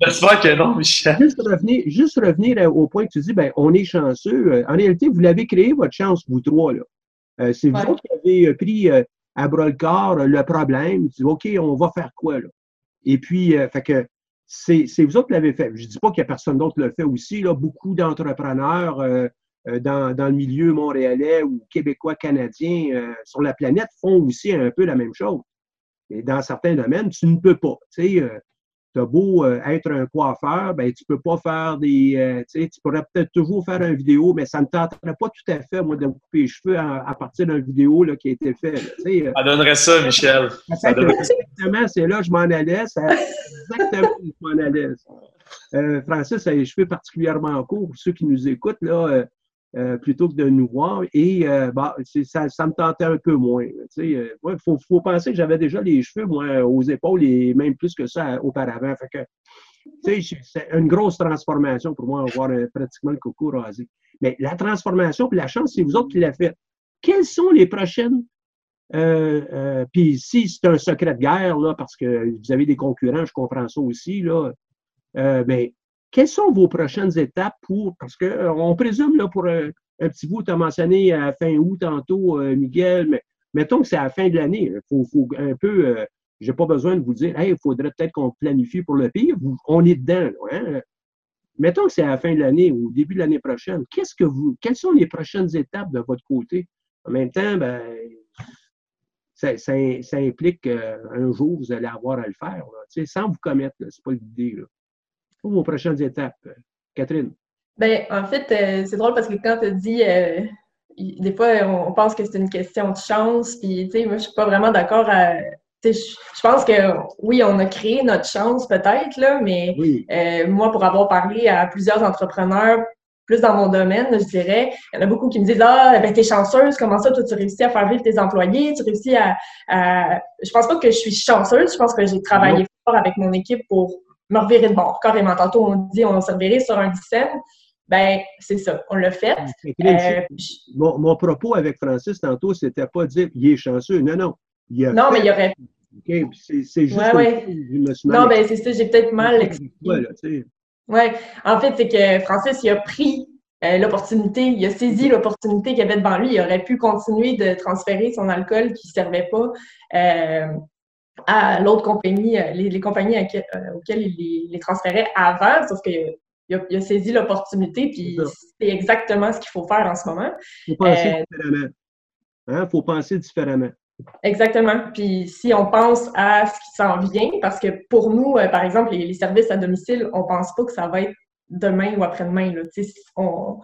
Speaker 4: J'espère que non, Michel.
Speaker 1: Juste revenir, juste revenir au point que tu dis, ben, on est chanceux. Euh, en réalité, vous l'avez créé, votre chance, vous trois. Là. Euh, c'est vous qui avez euh, pris euh, à bras le corps le problème. Tu dis, OK, on va faire quoi, là? Et puis, fait que c'est vous autres qui l'avez fait. Je ne dis pas qu'il n'y a personne d'autre qui le fait aussi. Là. Beaucoup d'entrepreneurs dans, dans, le milieu montréalais ou québécois, canadien sur la planète font aussi un peu la même chose. Mais dans certains domaines, tu ne peux pas. Tu sais, tu as beau euh, être un coiffeur, ben, tu peux pas faire des. Euh, tu pourrais peut-être toujours faire une vidéo, mais ça ne tenterait pas tout à fait, moi, de me couper les cheveux à, partir d'une vidéo là, qui a été faite.
Speaker 4: Euh. ça donnerait ça, Michel. Ça
Speaker 1: Exactement, c'est là que je m'en allais. exactement je m'en allais. Francis a les cheveux particulièrement courts. Pour ceux qui nous écoutent, là, euh, plutôt que de nous voir. Et euh, bah, ça, ça, me tentait un peu moins. Il euh, faut, faut, penser que j'avais déjà les cheveux, moi, aux épaules et même plus que ça auparavant. Fait que, c'est une grosse transformation pour moi, avoir pratiquement le coco rasé. Mais la transformation, puis la chance, c'est vous autres qui l'avez fait. Quelles sont les prochaines puis si c'est un secret de guerre, là, parce que vous avez des concurrents, je comprends ça aussi, là, ben, quelles sont vos prochaines étapes pour, parce qu'on euh, présume là, pour un, petit bout, tu as mentionné à fin août tantôt, euh, Miguel, mais mettons que c'est à la fin de l'année. Il faut, faut, un peu, euh, j'ai pas besoin de vous dire, hey, il faudrait peut-être qu'on planifie pour le pire. on est dedans. hein? Mettons que c'est à la fin de l'année ou au début de l'année prochaine. Qu'est-ce que vous, quelles sont les prochaines étapes de votre côté? En même temps, ben, ça, implique qu'un jour, vous allez avoir à le faire, là, sans vous commettre. C'est pas l'idée. Là vos prochaines étapes, euh, Catherine?
Speaker 3: Ben, en fait, euh, c'est drôle parce que quand tu as dit, euh, des fois, on, pense que c'est une question de chance, puis, tu sais, moi, je suis pas vraiment d'accord à. Je, je pense que oui, on a créé notre chance peut-être, là, mais moi, pour avoir parlé à plusieurs entrepreneurs, plus dans mon domaine, je dirais, il y en a beaucoup qui me disent Ah, ben, t'es chanceuse, comment ça, toi, tu réussis à faire vivre tes employés, tu réussis à. à... Je pense pas que je suis chanceuse, je pense que j'ai travaillé fort avec mon équipe pour me revirer de bord. Carrément, tantôt, on dit on se revirait sur un dixième. Ben, c'est ça, on l'a fait.
Speaker 1: Euh, mon, propos avec Francis tantôt, c'était pas de dire il est chanceux. Non, non.
Speaker 3: non, mais il y aurait.
Speaker 1: C'est juste.
Speaker 3: Ouais, ouais. non, ben, c'est ça, j'ai peut-être mal expliqué. Oui, en fait, c'est que Francis, il a pris euh, l'opportunité, il a saisi l'opportunité qu'il avait devant lui. Il aurait pu continuer de transférer son alcool qui ne servait pas. Euh, à l'autre compagnie, euh, les, compagnies euh, auxquelles il les, transférait avant, sauf qu'il a, a, saisi l'opportunité, puis c'est exactement ce qu'il faut faire en ce moment.
Speaker 1: Il faut penser euh, différemment. Il hein? faut penser différemment.
Speaker 3: Exactement. Puis si on pense à ce qui s'en vient, parce que pour nous, par exemple, les, services à domicile, on ne pense pas que ça va être demain ou après-demain. On,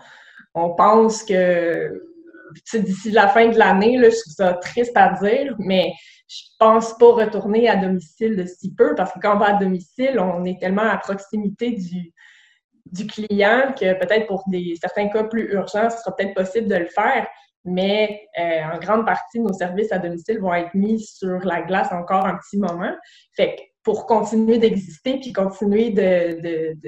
Speaker 3: on pense que d'ici la fin de l'année, je trouve ça triste à dire, mais je pense pas retourner à domicile de si peu parce que quand on va à domicile, on est tellement à proximité du, du client que peut-être pour des, certains cas plus urgents, ce sera peut-être possible de le faire, mais euh, en grande partie, nos services à domicile vont être mis sur la glace encore un petit moment. Fait que pour continuer d'exister puis continuer de, de,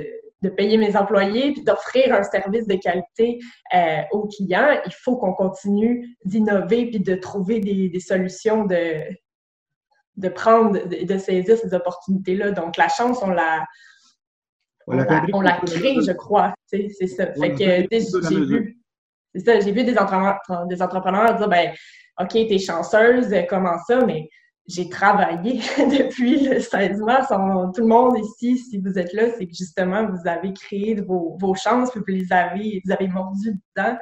Speaker 3: de, payer mes employés puis d'offrir un service de qualité euh, aux clients, il faut qu'on continue d'innover puis de trouver des, des solutions de, de prendre, de, de saisir ces opportunités-là. Donc, la chance, on la, on, la, on la crée, je crois. C'est ça. Fait que j'ai vu, c'est ça, j'ai vu des entrepreneurs, des entrepreneurs dire ben, OK, t'es chanceuse, comment ça, mais j'ai travaillé [laughs] depuis le 16 mars. tout le monde ici, si vous êtes là, c'est que justement, vous avez créé vos, vos chances, puis vous les avez, vous avez mordu dedans.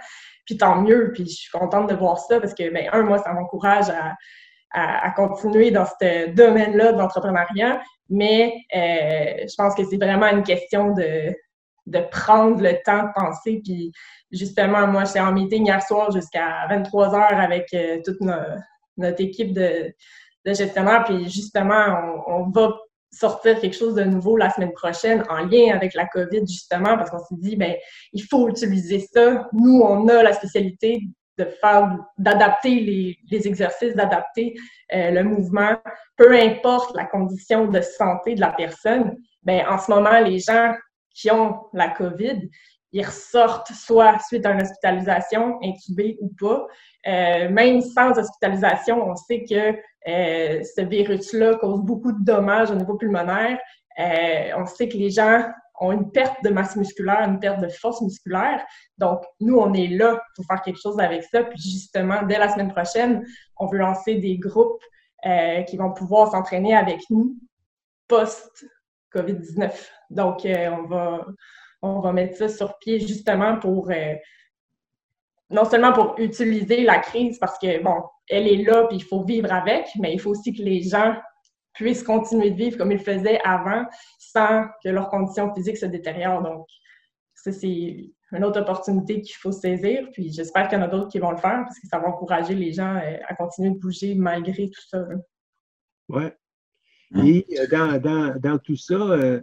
Speaker 3: Puis tant mieux, puis je suis contente de voir ça parce que, ben, un, moi, ça m'encourage à, à, continuer dans ce domaine-là de l'entrepreneuriat, mais euh, je pense que c'est vraiment une question de, de prendre le temps de penser. Puis justement, moi, j'étais en meeting hier soir jusqu'à 23 heures avec euh, toute notre équipe de, de gestionnaires. Puis justement, on, va sortir quelque chose de nouveau la semaine prochaine en lien avec la COVID, justement, parce qu'on s'est dit, ben il faut utiliser ça. Nous, on a la spécialité de faire, d'adapter les, exercices, d'adapter euh, le mouvement, peu importe la condition de santé de la personne. Ben, en ce moment, les gens qui ont la COVID, ils ressortent soit suite à une hospitalisation, intubée ou pas. Euh, même sans hospitalisation, on sait que euh, ce virus-là cause beaucoup de dommages au niveau pulmonaire. On sait que les gens ont une perte de masse musculaire, une perte de force musculaire. Donc, nous, on est là pour faire quelque chose avec ça. Puis justement, dès la semaine prochaine, on veut lancer des groupes euh, qui vont pouvoir s'entraîner avec nous post-COVID-19. Donc, euh, on, va, on va mettre ça sur pied justement pour, euh, non seulement pour utiliser la crise, parce que, bon, elle est là, puis il faut vivre avec, mais il faut aussi que les gens puissent continuer de vivre comme ils faisaient avant sans que leurs conditions physiques se détériorent. Donc, ça, c'est une autre opportunité qu'il faut saisir. Puis j'espère qu'il y en a d'autres qui vont le faire parce que ça va encourager les gens euh, à continuer de bouger malgré tout ça.
Speaker 1: Oui. Et euh, dans, dans, dans, tout ça, euh,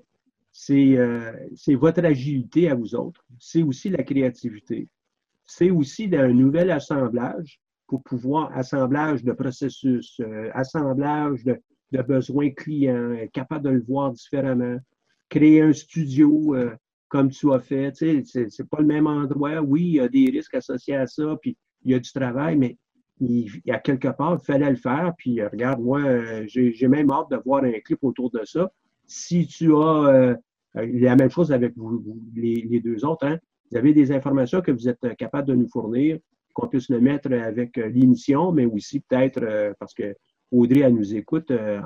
Speaker 1: c'est votre agilité à vous autres. C'est aussi la créativité. C'est aussi d'un nouvel assemblage pour pouvoir, assemblage de processus, assemblage de, de besoins clients, être capable de le voir différemment, créer un studio euh, comme tu as fait. Tu sais, c'est pas le même endroit. Oui, il y a des risques associés à ça, puis il y a du travail, mais il, y a quelque part, il fallait le faire. Puis euh, regarde, moi, euh, j'ai même hâte de voir un clip autour de ça. Si tu as la même chose avec vous, les, les, deux autres, hein, vous avez des informations que vous êtes capable de nous fournir, qu'on puisse le mettre avec l'émission, mais aussi peut-être parce que Audrey, elle nous écoute euh,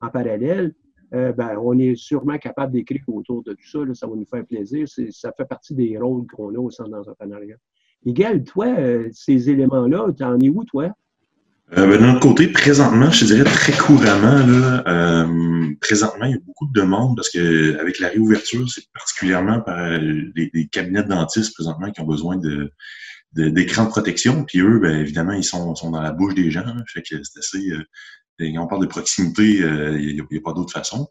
Speaker 1: en, parallèle, euh, ben, on est sûrement capable d'écrire autour de tout ça. ça va nous faire plaisir. Ça fait partie des rôles qu'on a au centre d'entrepreneuriat. Miguel, toi, euh, ces éléments-là, tu en es où, toi?
Speaker 2: Ben, de côté, présentement, je dirais très couramment, là, présentement, il y a beaucoup de demandes parce que avec la réouverture, c'est particulièrement par les, cabinets de dentistes présentement qui ont besoin de, d'écran de, protection. Puis eux, bien évidemment, ils sont, sont dans la bouche des gens. fait que c'est assez. Euh, on parle de proximité, euh, il n'y a, pas d'autre façon.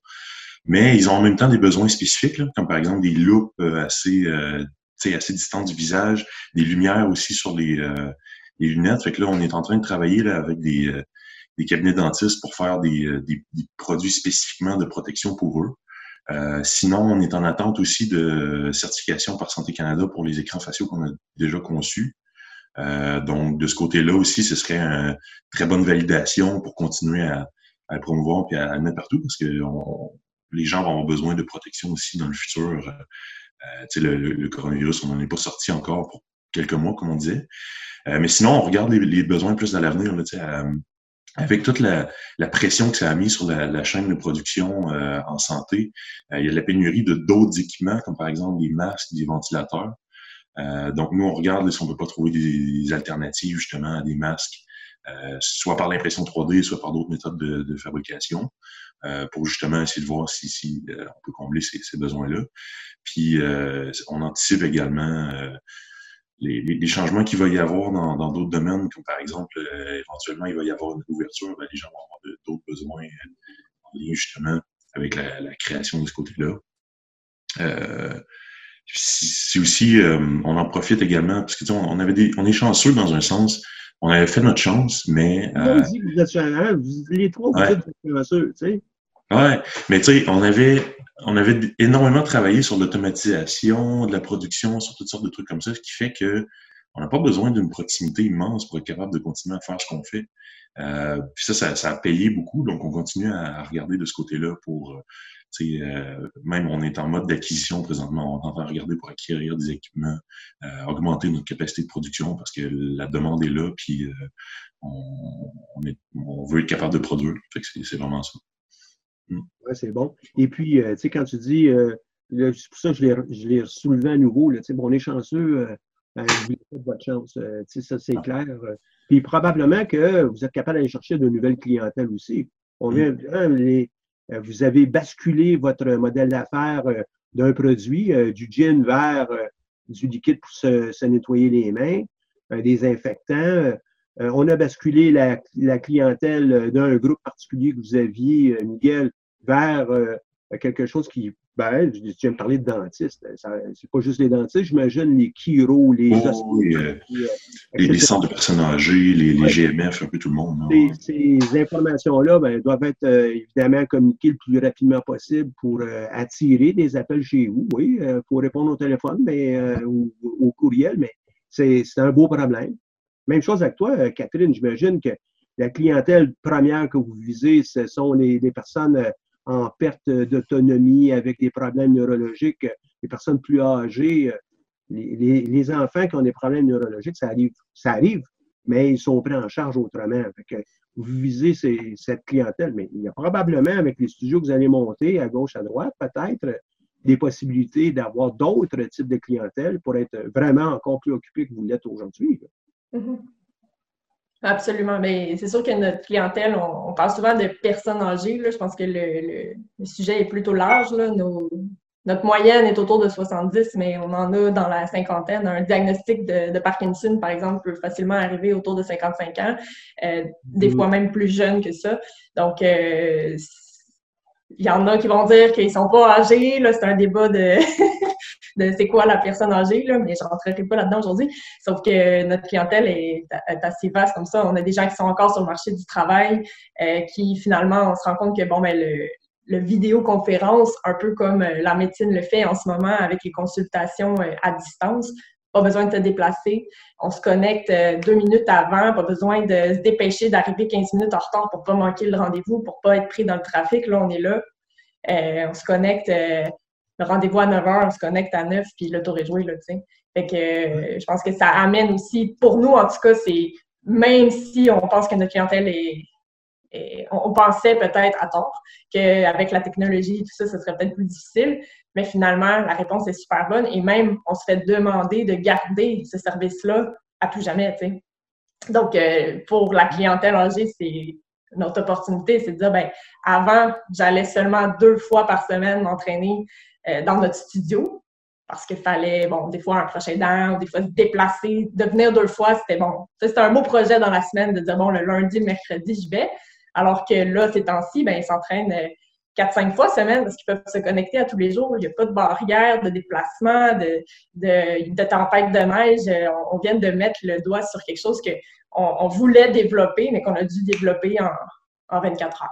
Speaker 2: Mais ils ont en même temps des besoins spécifiques, comme par exemple des loupes euh, assez, euh, assez distantes du visage, des lumières aussi sur les, les, lunettes. Fait que là, on est en train de travailler là, avec des, des cabinets dentistes pour faire des, des, produits spécifiquement de protection pour eux. Euh, sinon, on est en attente aussi de certification par Santé Canada pour les écrans faciaux qu'on a déjà conçus. Euh, donc, de ce côté-là aussi, ce serait une très bonne validation pour continuer à, à le promouvoir et à, le mettre partout parce que les gens vont avoir besoin de protection aussi dans le futur. Euh, le, le, coronavirus, on n'en est pas sorti encore pour quelques mois, comme on disait. Euh, mais sinon, on regarde les, les besoins plus à l'avenir avec toute la, la, pression que ça a mis sur la, la chaîne de production euh, en santé, euh, il y a la pénurie de d'autres équipements, comme par exemple des masques, des ventilateurs. Euh, donc, nous, on regarde si on peut pas trouver des, alternatives justement à des masques, soit par l'impression 3D, soit par d'autres méthodes de, de fabrication, pour justement essayer de voir si, si on peut combler ces, ces besoins-là. Puis, on anticipe également les, changements qu'il va y avoir dans d'autres domaines, comme par exemple, éventuellement, il va y avoir une ouverture, ben, les gens vont avoir d'autres besoins en lien justement avec la, la création de ce côté-là. Euh, c'est aussi, euh, on en profite également, parce que on, avait des, on est chanceux dans un sens. On avait fait notre chance, mais.
Speaker 1: Euh, vous êtes vous, les trois, vous êtes chanceux, tu sais.
Speaker 2: Ouais, mais tu sais, on avait, on avait énormément travaillé sur l'automatisation de la production, sur toutes sortes de trucs comme ça, ce qui fait que on n'a pas besoin d'une proximité immense pour être capable de continuer à faire ce qu'on fait. Euh, puis ça, ça, a payé beaucoup, donc on continue à, regarder de ce côté-là pour, euh, euh, même on est en mode d'acquisition présentement, on de regarder pour acquérir des équipements, augmenter notre capacité de production parce que la demande est là, puis on, est, on, veut être capable de produire. Fait que c'est vraiment ça.
Speaker 1: Mm. C'est bon. Et puis, tu sais, quand tu dis, c'est pour ça que je l'ai soulevé à nouveau, là, bon, on est chanceux, ben, vous avez votre chance, ça c'est ah. clair. Puis probablement que vous êtes capable d'aller chercher de nouvelles clientèles aussi. On mm. hein, les, euh, vous avez basculé votre modèle d'affaires euh, d'un produit, euh, du gin vers du liquide pour se, nettoyer les mains, des infectants. On a basculé la, la clientèle d'un groupe particulier que vous aviez, Miguel, vers quelque chose qui ben, je viens de parler de dentistes. C'est pas juste les dentistes, j'imagine les chiro, les
Speaker 2: oh, euh, les, centres de personnes âgées, les, GMF, un peu tout le monde.
Speaker 1: Ces, informations-là ben, doivent être euh, évidemment communiquées le plus rapidement possible pour euh, attirer des appels chez vous. Oui, faut répondre au téléphone mais, ou au courriel, mais c'est un beau problème. Même chose avec toi, Catherine. J'imagine que la clientèle première que vous visez, ce sont les, personnes en perte d'autonomie, avec des problèmes neurologiques, les personnes plus âgées, les, enfants qui ont des problèmes neurologiques, ça arrive, ça arrive, mais ils sont pris en charge autrement. vous visez cette clientèle, mais il y a probablement, avec les studios que vous allez monter à gauche, à droite, peut-être des possibilités d'avoir d'autres types de clientèle pour être vraiment encore plus occupé que vous l'êtes aujourd'hui. Mm-hmm.
Speaker 3: Absolument. Mais c'est sûr que notre clientèle, on, parle souvent de personnes âgées. Je pense que le, sujet est plutôt large. notre moyenne est autour de 70, mais on en a dans la cinquantaine. Un diagnostic de, Parkinson, par exemple, peut facilement arriver autour de 55 ans, euh, des mmh. fois même plus jeune que ça. Donc, euh, il y en a qui vont dire qu'ils sont pas âgés. C'est un débat de [laughs] de c'est quoi la personne âgée, là, mais je rentrerai pas là-dedans aujourd'hui. Sauf que notre clientèle est, assez vaste comme ça. On a des gens qui sont encore sur le marché du travail, euh, qui finalement, on se rend compte que bon, ben, le, le vidéoconférence, un peu comme euh, la médecine le fait en ce moment avec les consultations euh, à distance, pas besoin de te déplacer. On se connecte deux minutes avant, pas besoin de se dépêcher d'arriver 15 minutes en retard pour pas manquer le rendez-vous, pour pas être pris dans le trafic. Là, on est là. on se connecte le rendez-vous à 9 h, on se connecte à 9, puis le tour est joué, là, tu sais. Fait que euh, je pense que ça amène aussi, pour nous, en tout cas, c'est même si on pense que notre clientèle est, on, pensait peut-être à tort qu'avec la technologie et tout ça, ce serait peut-être plus difficile, mais finalement, la réponse est super bonne et même, on se fait demander de garder ce service-là à tout jamais, tu sais. Donc, euh, pour la clientèle âgée, c'est notre opportunité, c'est de dire, ben, avant, j'allais seulement deux fois par semaine m'entraîner euh, dans notre studio parce qu'il fallait, bon, des fois un prochain dent, des fois se déplacer, de venir deux fois, c'était bon. C'était un beau projet dans la semaine de dire, bon, le lundi, mercredi, je vais. Alors que là, ces temps-ci, ben, ils s'entraînent euh, quatre, cinq fois semaine parce qu'ils peuvent se connecter à tous les jours. Il n'y a pas de barrière, de déplacement, de, de, de tempête de neige. Euh, on, vient de mettre le doigt sur quelque chose qu'on on voulait développer, mais qu'on a dû développer en, en 24 heures.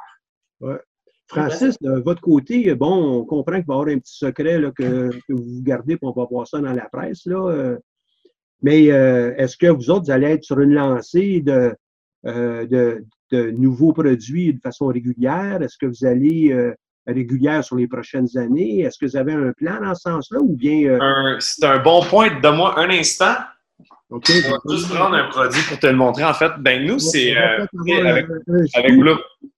Speaker 1: Ouais. Francis, de votre côté, bon, on comprend qu'il va y avoir un petit secret là, que, vous gardez, puis on va voir ça dans la presse. Là. Euh. Mais euh, est-ce que vous autres, vous allez être sur une lancée de, euh, de, de nouveaux produits de façon régulière? Est-ce que vous allez régulière sur les prochaines années? Est-ce que vous avez un plan dans ce sens-là ou bien.
Speaker 4: C'est un bon point. Donne-moi un instant. On va juste prendre un produit pour te le montrer. En fait, ben nous, c'est euh, avec,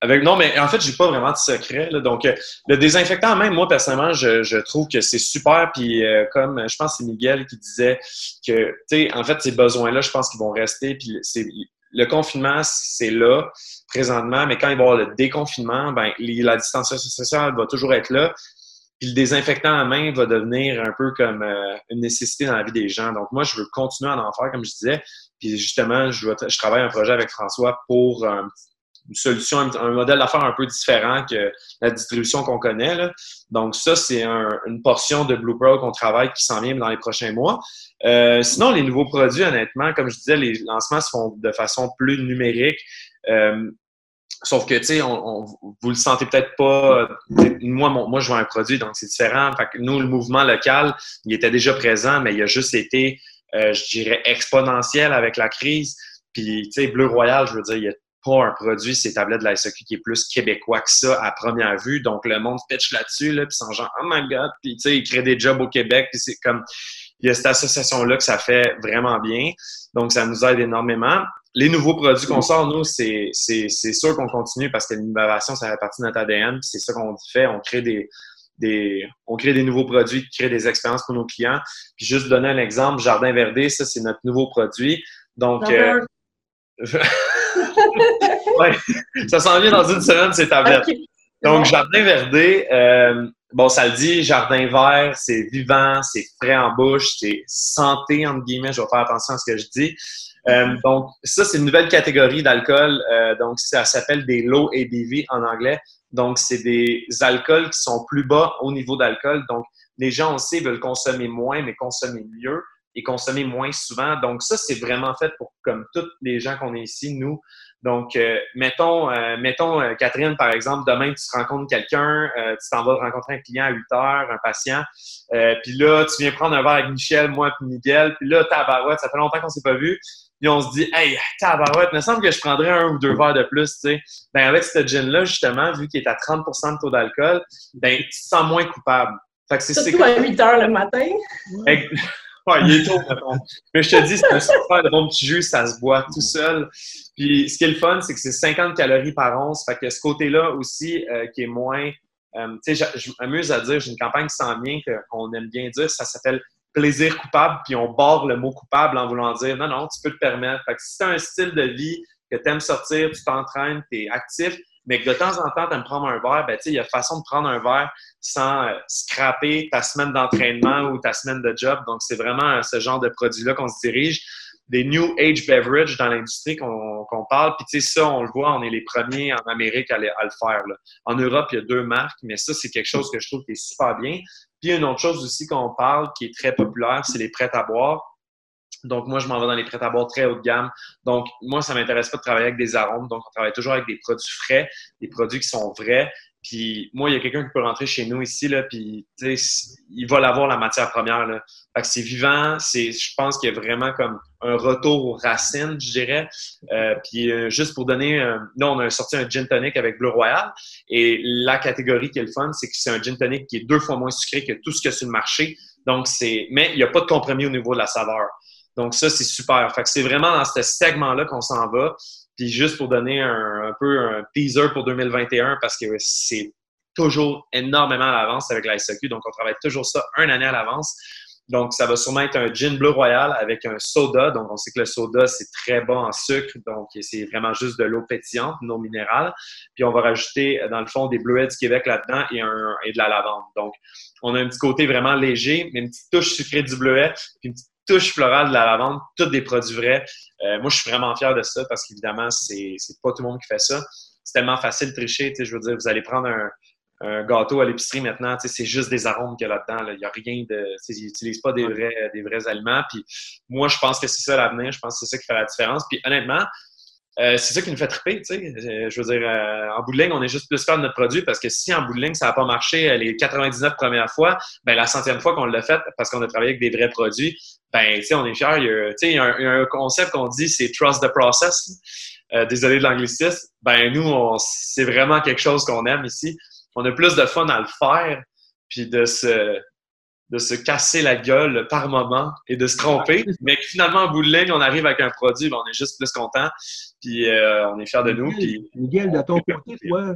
Speaker 4: avec, Non, mais en fait, j'ai pas vraiment de secret. donc, euh, le désinfectant, même moi, personnellement, je, trouve que c'est super. Puis, euh, comme je pense que c'est Miguel qui disait que, tu sais, en fait, ces besoins-là, je pense qu'ils vont rester. Puis, c'est le confinement, c'est là présentement, mais quand il va y avoir le déconfinement, ben, la distanciation sociale va toujours être là. Puis le désinfectant à main va devenir un peu comme euh, une nécessité dans la vie des gens. Donc moi, je veux continuer à en faire, comme je disais. Puis justement, je, je travaille un projet avec François pour euh, une solution, un, modèle d'affaires un peu différent que la distribution qu'on connaît. Là. Donc ça, c'est une portion de Blue Pro qu'on travaille qui s'en vient dans les prochains mois. Euh, sinon, les nouveaux produits, honnêtement, comme je disais, les lancements se font de façon plus numérique. Euh, sauf que, tu sais, on, vous le sentez peut-être pas. Moi, moi, je vois un produit, donc c'est différent. Fait que nous, le mouvement local, il était déjà présent, mais il a juste été, euh, je dirais, exponentiel avec la crise. Puis, tu sais, Bleu Royal, je veux dire, il y a pas un produit, ces tablettes de la SAQ qui est plus québécois que ça à première vue. Donc, le monde pitch là-dessus, là, puis sont genre, oh my god, puis tu sais, ils créent des jobs au Québec, puis c'est comme, il y a cette association-là que ça fait vraiment bien. Donc, ça nous aide énormément. Les nouveaux produits qu'on sort, nous, c'est sûr qu'on continue parce que l'innovation, ça fait partie de notre ADN. C'est ça qu'on fait. On crée des, des, on crée des nouveaux produits qui créent des expériences pour nos clients. Puis juste donner un exemple, Jardin Verdé, ça, c'est notre nouveau produit. Donc, euh, [laughs] ouais, ça s'en vient dans une semaine, ces tablettes. Donc, Jardin Verdé, euh, bon, ça le dit, jardin vert, c'est vivant, c'est frais en bouche, c'est santé, entre guillemets, je vais faire attention à ce que je dis. Euh, donc, ça, c'est une nouvelle catégorie d'alcool. Euh, donc, ça s'appelle des low ABV en anglais. Donc, c'est des alcools qui sont plus bas au niveau d'alcool. Donc, les gens aussi veulent consommer moins, mais consommer mieux et consommer moins souvent. Donc, ça, c'est vraiment fait pour, comme tous les gens qu'on est ici, nous. Donc, euh, mettons, euh, mettons euh, Catherine, par exemple, demain, tu rencontres quelqu'un, tu t'en vas rencontrer un client à 8 heures, un patient, puis là, tu viens prendre un verre avec Michel, moi, puis Miguel, puis là, tabarouette, ça fait longtemps qu'on s'est pas vu, puis on se dit, hey, tabarouette, il me semble que je prendrais un ou deux verres de plus, tu sais. Ben, avec ce gin-là, justement, vu qu'il est à 30 de taux d'alcool, ben, tu te sens moins coupable.
Speaker 3: Fait que c'est Surtout à 8 heures le matin. [laughs]
Speaker 4: Il est tôt, Mais je te dis, c'est un super bon petit jus, ça se boit tout seul. Puis ce qui est le fun, c'est que c'est 50 calories par once. Fait que ce côté-là aussi, euh, qui est moins. Euh, tu sais, je m'amuse à dire, j'ai une campagne qui s'en vient, qu'on aime bien dire, ça s'appelle plaisir coupable, puis on barre le mot coupable en voulant dire non, non, tu peux te permettre. Fait que si tu as un style de vie, que tu aimes sortir, tu t'entraînes, tu es actif, mais que de temps en temps, tu aimes prendre un verre, ben, il y a façon de prendre un verre sans euh, scraper ta semaine d'entraînement ou ta semaine de job. Donc, c'est vraiment ce genre de produit-là qu'on se dirige. Des New Age Beverage dans l'industrie qu'on parle. Puis, tu sais, ça, on le voit, on est les premiers en Amérique à, le faire. En Europe, il y a deux marques, mais ça, c'est quelque chose que je trouve qui est super bien. Puis, une autre chose aussi qu'on parle qui est très populaire, c'est les prêts à boire. Donc, moi, je m'en vais dans les prêts à boire très haut de gamme. Donc, moi, ça m'intéresse pas de travailler avec des arômes. Donc, on travaille toujours avec des produits frais, des produits qui sont vrais. Puis, moi, il y a quelqu'un qui peut rentrer chez nous ici, là, puis, il va l'avoir, la matière première, là. Fait que c'est vivant. Je pense qu'il y a vraiment comme un retour aux racines, je dirais. Euh, puis, euh, juste pour donner, là, on a sorti un gin tonic avec Bleu Royal. Et la catégorie qui est le fun, c'est que c'est un gin tonic qui est deux fois moins sucré que tout ce qu'il y a sur le marché. Donc, c'est, mais il n'y a pas de compromis au niveau de la saveur. Donc, ça, c'est super. Fait que c'est vraiment dans ce segment-là qu'on s'en va. Puis juste pour donner un, peu un teaser pour 2021, parce que c'est toujours énormément à l'avance avec la SAQ. Donc, on travaille toujours ça un année à l'avance. Donc, ça va sûrement être un gin bleu royal avec un soda. Donc, on sait que le soda, c'est très bas en sucre. Donc, c'est vraiment juste de l'eau pétillante, non minérale. Puis, on va rajouter, dans le fond, des bleuets du Québec là-dedans et, un, et de la lavande. Donc, on a un petit côté vraiment léger, mais une petite touche sucrée du bleuet, puis une petite touche florale de la lavande, tous des produits vrais. Euh, moi, je suis vraiment fier de ça parce qu'évidemment, c'est, c'est pas tout le monde qui fait ça. C'est tellement facile de tricher. Je veux dire, vous allez prendre un, gâteau à l'épicerie maintenant, c'est juste des arômes qu'il y a là-dedans. Il n'y a rien de. Ils n'utilisent pas des vrais, des vrais aliments. Puis moi, je pense que c'est ça l'avenir. Je pense que c'est ça qui fait la différence. Puis honnêtement, euh, c'est ça qui nous fait triper, tu sais. Euh, je veux dire, euh, en bout de ligne, on est juste plus fiers de notre produit parce que si en bout de ligne, ça n'a pas marché les 99 premières fois, ben la centième fois qu'on l'a fait parce qu'on a travaillé avec des vrais produits, ben, tu sais, on est fiers. Il y a, il y a, un, concept qu'on dit, c'est trust the process. désolé de l'anglicisme. Ben, nous, c'est vraiment quelque chose qu'on aime ici. On a plus de fun à le faire puis de se, de se casser la gueule par moment et de se tromper, mais que finalement, en bout de ligne, on arrive avec un produit, ben, on est juste plus content, puis euh, on est fiers de nous. Puis...
Speaker 1: Miguel, de ton côté, toi,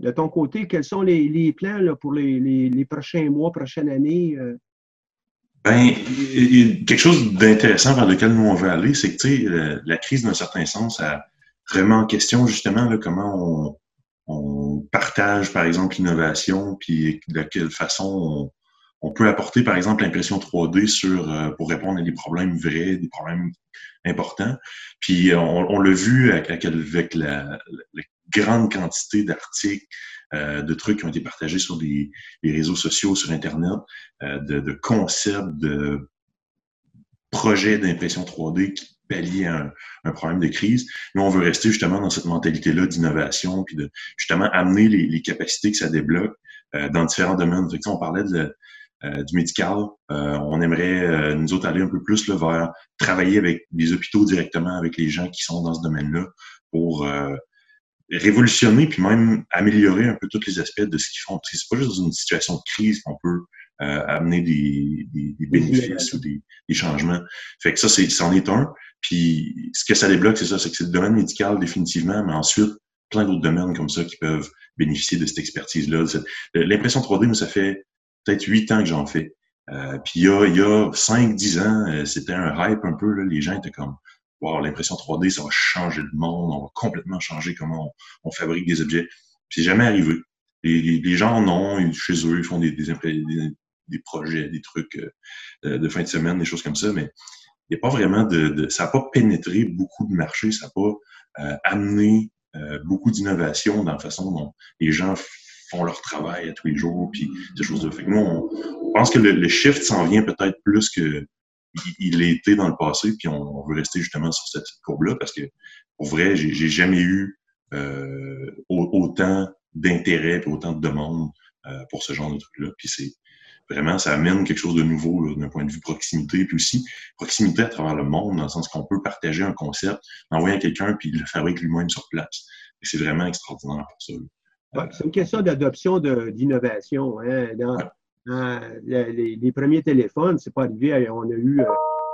Speaker 1: de ton côté, quels sont les, plans là, pour les, prochains mois, prochaines années? Euh?
Speaker 2: Ben, quelque chose d'intéressant vers lequel nous on veut aller, c'est que la crise, d'un certain sens, a vraiment en question justement là, comment on, on partage, par exemple, l'innovation, puis de quelle façon on, peut apporter, par exemple, l'impression 3D sur euh, pour répondre à des problèmes vrais, des problèmes importants. Puis on, l'a vu avec, avec la, grande quantité d'articles, euh, de trucs qui ont été partagés sur les, réseaux sociaux, sur Internet, euh, de, de, concepts, de projets d'impression 3D qui pallier un, un, problème de crise. Mais on veut rester justement dans cette mentalité-là d'innovation, puis de justement amener les, les, capacités que ça débloque euh, dans différents domaines. Fait on parlait de, euh, du médical. Euh, on aimerait, nous autres, aller un peu plus là, vers travailler avec les hôpitaux directement, avec les gens qui sont dans ce domaine-là, pour révolutionner puis même améliorer un peu tous les aspects de ce qu'ils font. C'est pas juste dans une situation de crise qu'on peut amener des, des, des bénéfices ou des, des, changements. Fait que ça, c'est, c'en est un. Puis ce que ça débloque, c'est ça, c'est que c'est le domaine médical définitivement, mais ensuite, plein d'autres domaines comme ça qui peuvent bénéficier de cette expertise-là. L'impression 3D, moi, ça fait peut-être huit ans que j'en fais. Euh, puis il y a, y a 5-10 ans, euh, c'était un hype un peu. Là, les gens étaient comme Wow, l'impression 3D, ça va changer le monde, on va complètement changer comment on, fabrique des objets. c'est jamais arrivé. Les, gens en ont chez eux, ils font des, des, des projets, des trucs euh, de fin de semaine, des choses comme ça, mais il n'y a pas vraiment de, ça n'a pas pénétré beaucoup de marchés, ça n'a pas euh, amené euh, beaucoup d'innovation dans la façon dont les gens font leur travail à tous les jours, puis ces choses-là. Fait que nous, on, pense que le, shift s'en vient peut-être plus que il, été dans le passé, puis on, veut rester justement sur cette, courbe-là, parce que pour vrai, j'ai jamais eu euh, autant d'intérêt et autant de demandes pour ce genre de trucs-là. Puis c'est vraiment, ça amène quelque chose de nouveau d'un point de vue proximité, puis aussi proximité à travers le monde, dans le sens qu'on peut partager un concept, envoyer à quelqu'un, puis le fabrique lui-même sur place. Et c'est vraiment extraordinaire pour
Speaker 1: ça. C'est une question d'adoption d'innovation. Hein. Dans, les, premiers téléphones, c'est pas arrivé, on a eu euh,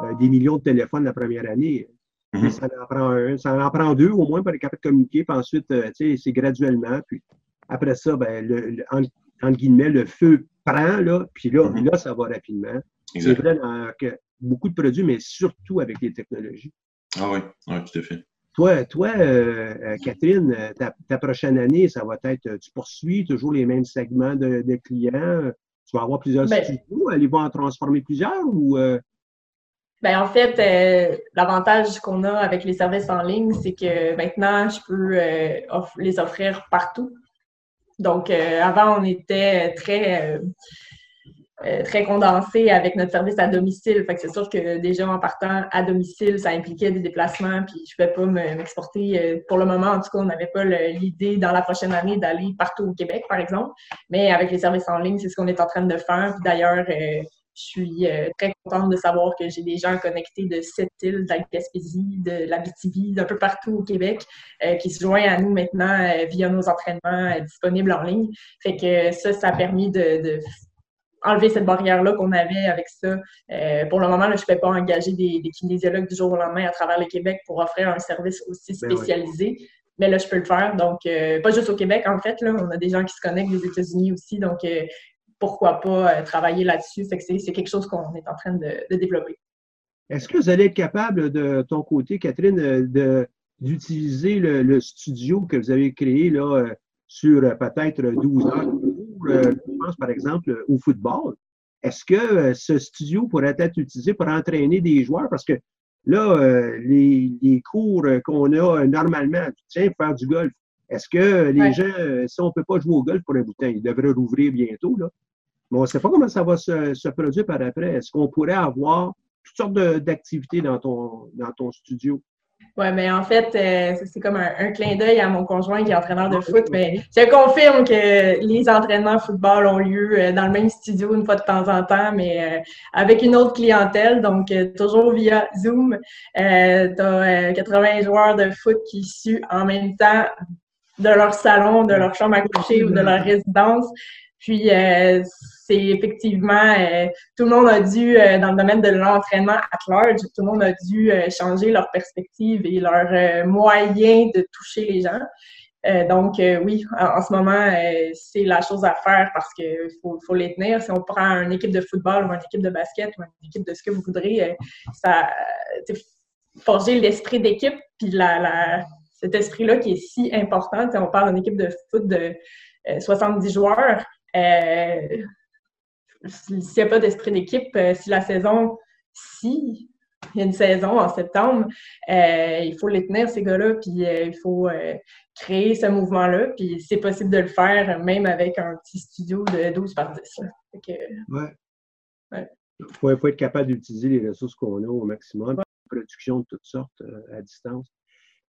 Speaker 1: euh, des millions de téléphones la première année. Mm-hmm. Ça en prend un, ça en prend deux au moins pour être capable de communiquer, puis ensuite, euh, c'est graduellement. Puis après ça, ben, le, entre guillemets, le feu prend, là, puis là, là, ça va rapidement. C'est vrai dans beaucoup de produits, mais surtout avec les technologies.
Speaker 2: Ah oui, oui, tout à fait.
Speaker 1: Toi, toi euh, euh, Catherine, ta, prochaine année, ça va être, tu poursuis toujours les mêmes segments de, clients, tu vas avoir plusieurs ben, studios, allez-vous en transformer plusieurs ou... Euh?
Speaker 3: Ben, en fait, l'avantage qu'on a avec les services en ligne, c'est que maintenant, je peux les offrir partout. Donc, euh, avant, on était très, euh, euh, très condensé avec notre service à domicile. Fait que c'est sûr que déjà en partant à domicile, ça impliquait des déplacements, puis je ne pouvais pas m'exporter. Pour le moment, en tout cas, on n'avait pas l'idée dans la prochaine année d'aller partout au Québec, par exemple. Mais avec les services en ligne, c'est ce qu'on est en train de faire. D'ailleurs, je suis euh, très contente de savoir que j'ai des gens connectés de cette île, de la de la BTV, d'un peu partout au Québec, euh, qui se joignent à nous maintenant euh, via nos entraînements disponibles en ligne. Fait que ça, ça a permis de, enlever cette barrière-là qu'on avait avec ça. pour le moment, je ne peux pas engager des, des, kinésiologues du jour au lendemain à travers le Québec pour offrir un service aussi ben spécialisé. Mais là, je peux le faire. Donc, pas juste au Québec, en fait. Là, on a des gens qui se connectent des États-Unis aussi. Donc, pourquoi pas euh, travailler là-dessus? c'est quelque chose qu'on est en train de, développer.
Speaker 1: Est-ce que vous allez être capable de ton côté, Catherine, euh, d'utiliser le, studio que vous avez créé là, euh, sur peut-être 12 heures, je pense par exemple au football? Est-ce que ce studio pourrait être utilisé pour entraîner des joueurs? Parce que là, les, cours qu'on a normalement, tiens, faire du golf, est-ce que les gens, si on ne peut pas jouer au golf pour un boutin, ils devraient rouvrir bientôt, là? Mais on ne sait pas comment ça va se, produire par après. Est-ce qu'on pourrait avoir toutes sortes d'activités dans ton, dans ton studio?
Speaker 3: Oui, mais en fait, euh, c'est comme un, clin d'œil à mon conjoint qui est entraîneur de foot. Mais je confirme que les entraînements football ont lieu euh, dans le même studio une fois de temps en temps, mais euh, avec une autre clientèle, donc toujours via Zoom. tu as 80 joueurs de foot qui suent en même temps de leur salon, de leur chambre à coucher ou de leur résidence. Puis, euh, c'est effectivement, euh, tout le monde a dû, euh, dans le domaine de l'entraînement at large, tout le monde a dû changer leur perspective et leur moyen de toucher les gens. donc, oui, en, ce moment, c'est la chose à faire parce qu'il faut, faut, les tenir. Si on prend une équipe de football ou une équipe de basket ou une équipe de ce que vous voudrez, ça forger l'esprit d'équipe puis la, la cet esprit-là qui est si important. on parle d'une équipe de foot de 70 joueurs. S'il n'y a pas d'esprit d'équipe, si la saison, si il y a une saison en septembre, il faut les tenir, ces gars-là, puis il faut créer ce mouvement-là. Puis c'est possible de le faire même avec un petit studio de 12 par 10.
Speaker 1: ouais. Il faut, être capable d'utiliser les ressources qu'on a au maximum. Production de toutes sortes euh, à distance.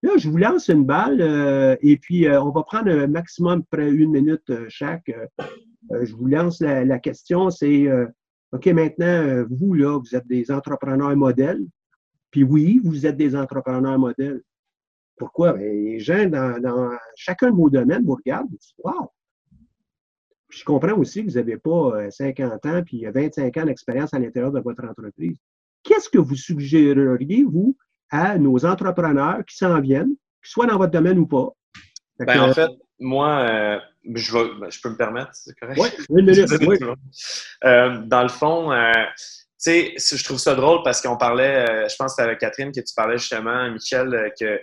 Speaker 1: Là, je vous lance une balle euh, et puis euh, on va prendre un maximum près une minute chaque. je vous lance la, question, c'est OK, maintenant, vous, là, vous êtes des entrepreneurs modèles. Puis oui, vous êtes des entrepreneurs modèles. Pourquoi? Ben, les gens dans, chacun de vos domaines vous regardent et disent Wow! je comprends aussi que vous n'avez pas 50 ans puis 25 ans d'expérience à l'intérieur de votre entreprise. Qu'est-ce que vous suggéreriez, vous, à nos entrepreneurs qui s'en viennent, qu'ils soient dans votre domaine ou pas?
Speaker 4: Ben, en fait, moi, euh, je, ben, je peux me permettre, c'est correct?
Speaker 1: Oui, une minute. [laughs] oui.
Speaker 4: Euh, dans le fond, euh, tu sais, je trouve ça drôle parce qu'on parlait, je pense que c'était avec Catherine que tu parlais justement, Michel, que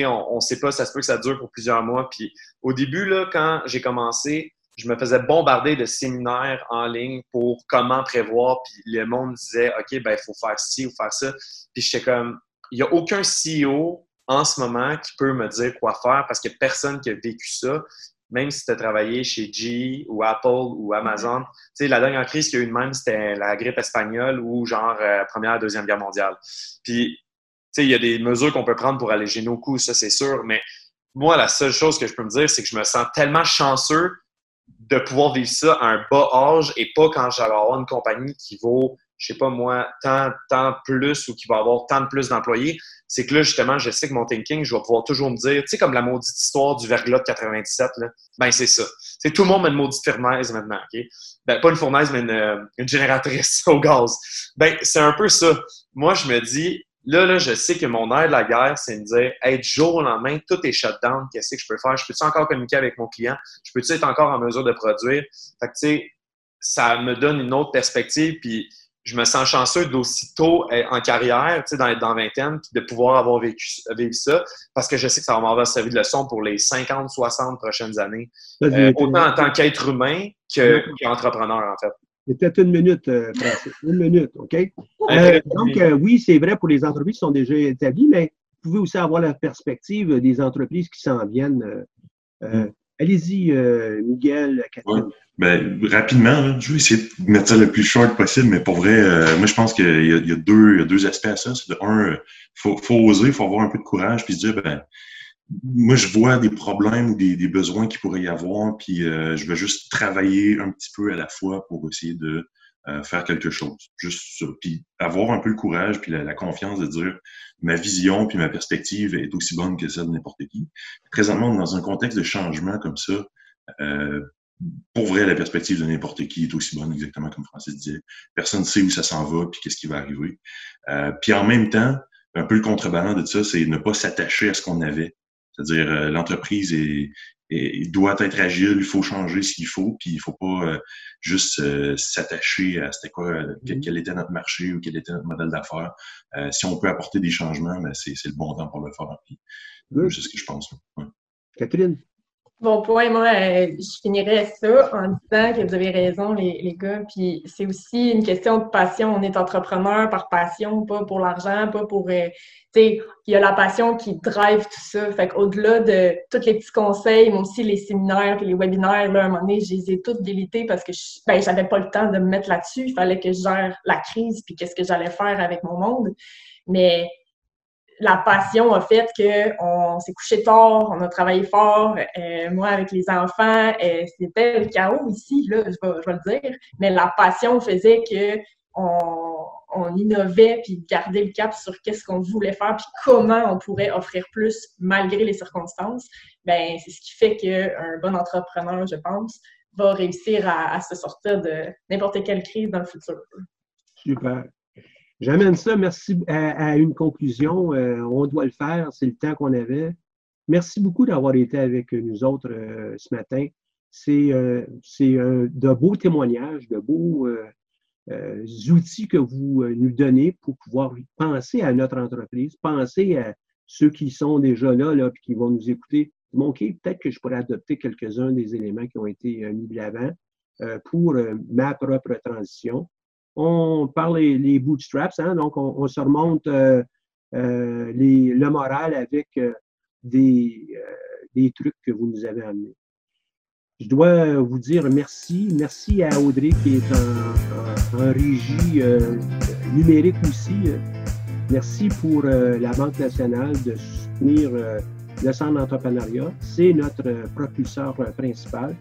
Speaker 4: on ne sait pas, ça se peut que ça dure pour plusieurs mois. Puis au début, là, quand j'ai commencé, je me faisais bombarder de séminaires en ligne pour comment prévoir. Puis le monde disait, OK, ben il faut faire ci ou faire ça. Puis j'étais comme, il n'y a aucun CEO en ce moment qui peut me dire quoi faire parce qu'il n'y a personne qui a vécu ça. Même si tu as travaillé chez GE ou Apple ou Amazon. Tu sais, la dernière crise qu'il y a eu de même, c'était la grippe espagnole ou genre euh, Première, Deuxième Guerre mondiale. Puis il y a des mesures qu'on peut prendre pour alléger nos coûts, ça c'est sûr, mais moi, la seule chose que je peux me dire, c'est que je me sens tellement chanceux de pouvoir vivre ça à un bas âge et pas quand j'allais avoir une compagnie qui vaut, je sais pas moi, tant, tant plus ou qui va avoir tant de plus d'employés. C'est que là, justement, je sais que mon thinking, je vais pouvoir toujours me dire, tu sais, comme la maudite histoire du verglas de 97, là, ben c'est ça. C'est tout le monde met une maudite fournaise maintenant, OK? Ben, pas une fournaise, mais une, une génératrice [laughs] au gaz. Ben, c'est un peu ça. Moi, je me dis, Là, là, je sais que mon air de la guerre, c'est me dire, hey, du jour au lendemain, tout est shutdown. Qu'est-ce que je peux faire? Je peux-tu encore communiquer avec mon client? Je peux-tu être encore en mesure de produire? Fait que, tu sais, ça me donne une autre perspective. Puis, je me sens chanceux d'aussitôt en carrière, tu sais, dans, dans vingtaine, de pouvoir avoir vécu, ça, parce que je sais que ça va m'avoir servi de leçon pour les 50, 60 prochaines années. Euh, autant en tant qu'être humain qu'entrepreneur, en fait.
Speaker 1: C'était une minute, euh, Francis. Une minute, OK? Euh, donc, euh, oui, c'est vrai pour les entreprises qui sont déjà établies, mais vous pouvez aussi avoir la perspective des entreprises qui s'en viennent. Mm. Allez-y, Miguel, Catherine.
Speaker 2: Ben, rapidement, je vais essayer de mettre ça le plus short possible, mais pour vrai, moi, je pense qu'il y, a deux, deux aspects à ça. C'est de un, il faut, faut oser, il faut avoir un peu de courage, puis se dire, ben, moi, je vois des problèmes ou des, besoins qu'il pourrait y avoir, puis euh, je veux juste travailler un petit peu à la fois pour essayer de euh, faire quelque chose. Juste. Puis avoir un peu le courage, puis la, confiance de dire ma vision, puis ma perspective est aussi bonne que celle de n'importe qui. Présentement, dans un contexte de changement comme ça, euh, pour vrai, la perspective de n'importe qui est aussi bonne, exactement comme Francis disait. Personne ne sait où ça s'en va, puis qu'est-ce qui va arriver. puis en même temps, un peu le contrebalance de ça, c'est ne pas s'attacher à ce qu'on avait. C'est-à-dire, euh, l'entreprise est, doit être agile, il faut changer ce qu'il faut, puis il faut pas euh, juste euh, s'attacher à c'était quoi, mm-hmm. quel, était notre marché ou quel était notre modèle d'affaires. si on peut apporter des changements, ben c'est le bon temps pour le faire. C'est ce que je pense.
Speaker 1: Catherine?
Speaker 3: Bon point, moi, euh, je finirais ça en disant que vous avez raison, les, les gars. Puis c'est aussi une question de passion. On est entrepreneur par passion, pas pour l'argent, pas pour. Euh, tu sais, il y a la passion qui drive tout ça. Fait qu'au-delà de tous les petits conseils, mais aussi les séminaires et les webinaires, là, à un moment donné, je les ai tous délités parce que je, ben, j'avais pas le temps de me mettre là-dessus. Il fallait que je gère la crise puis qu'est-ce que j'allais faire avec mon monde. Mais la passion a fait qu'on s'est couché tard, on a travaillé fort. Euh, moi, avec les enfants, euh, c'était le chaos ici, là, je vais, le dire. Mais la passion faisait que on, innovait puis gardait le cap sur qu'est-ce qu'on voulait faire puis comment on pourrait offrir plus malgré les circonstances. Ben, c'est ce qui fait qu'un bon entrepreneur, je pense, va réussir à se sortir de n'importe quelle crise dans le futur.
Speaker 1: Super. J'amène ça, merci, à, une conclusion. Euh, on doit le faire, c'est le temps qu'on avait. Merci beaucoup d'avoir été avec nous autres euh, ce matin. C'est euh, de beaux témoignages, de beaux outils que vous nous donnez pour pouvoir penser à notre entreprise, penser à ceux qui sont déjà là, là, puis qui vont nous écouter, OK, peut-être que je pourrais adopter quelques-uns des éléments qui ont été mis de l'avant pour ma propre transition. On parle les, bootstraps, hein, donc on, se remonte les, le moral avec des, des trucs que vous nous avez amenés. Je dois vous dire merci. Merci à Audrey qui est en, régie euh, numérique aussi. Merci pour euh, la Banque nationale de soutenir euh, le centre d'entrepreneuriat. C'est notre propulseur principal.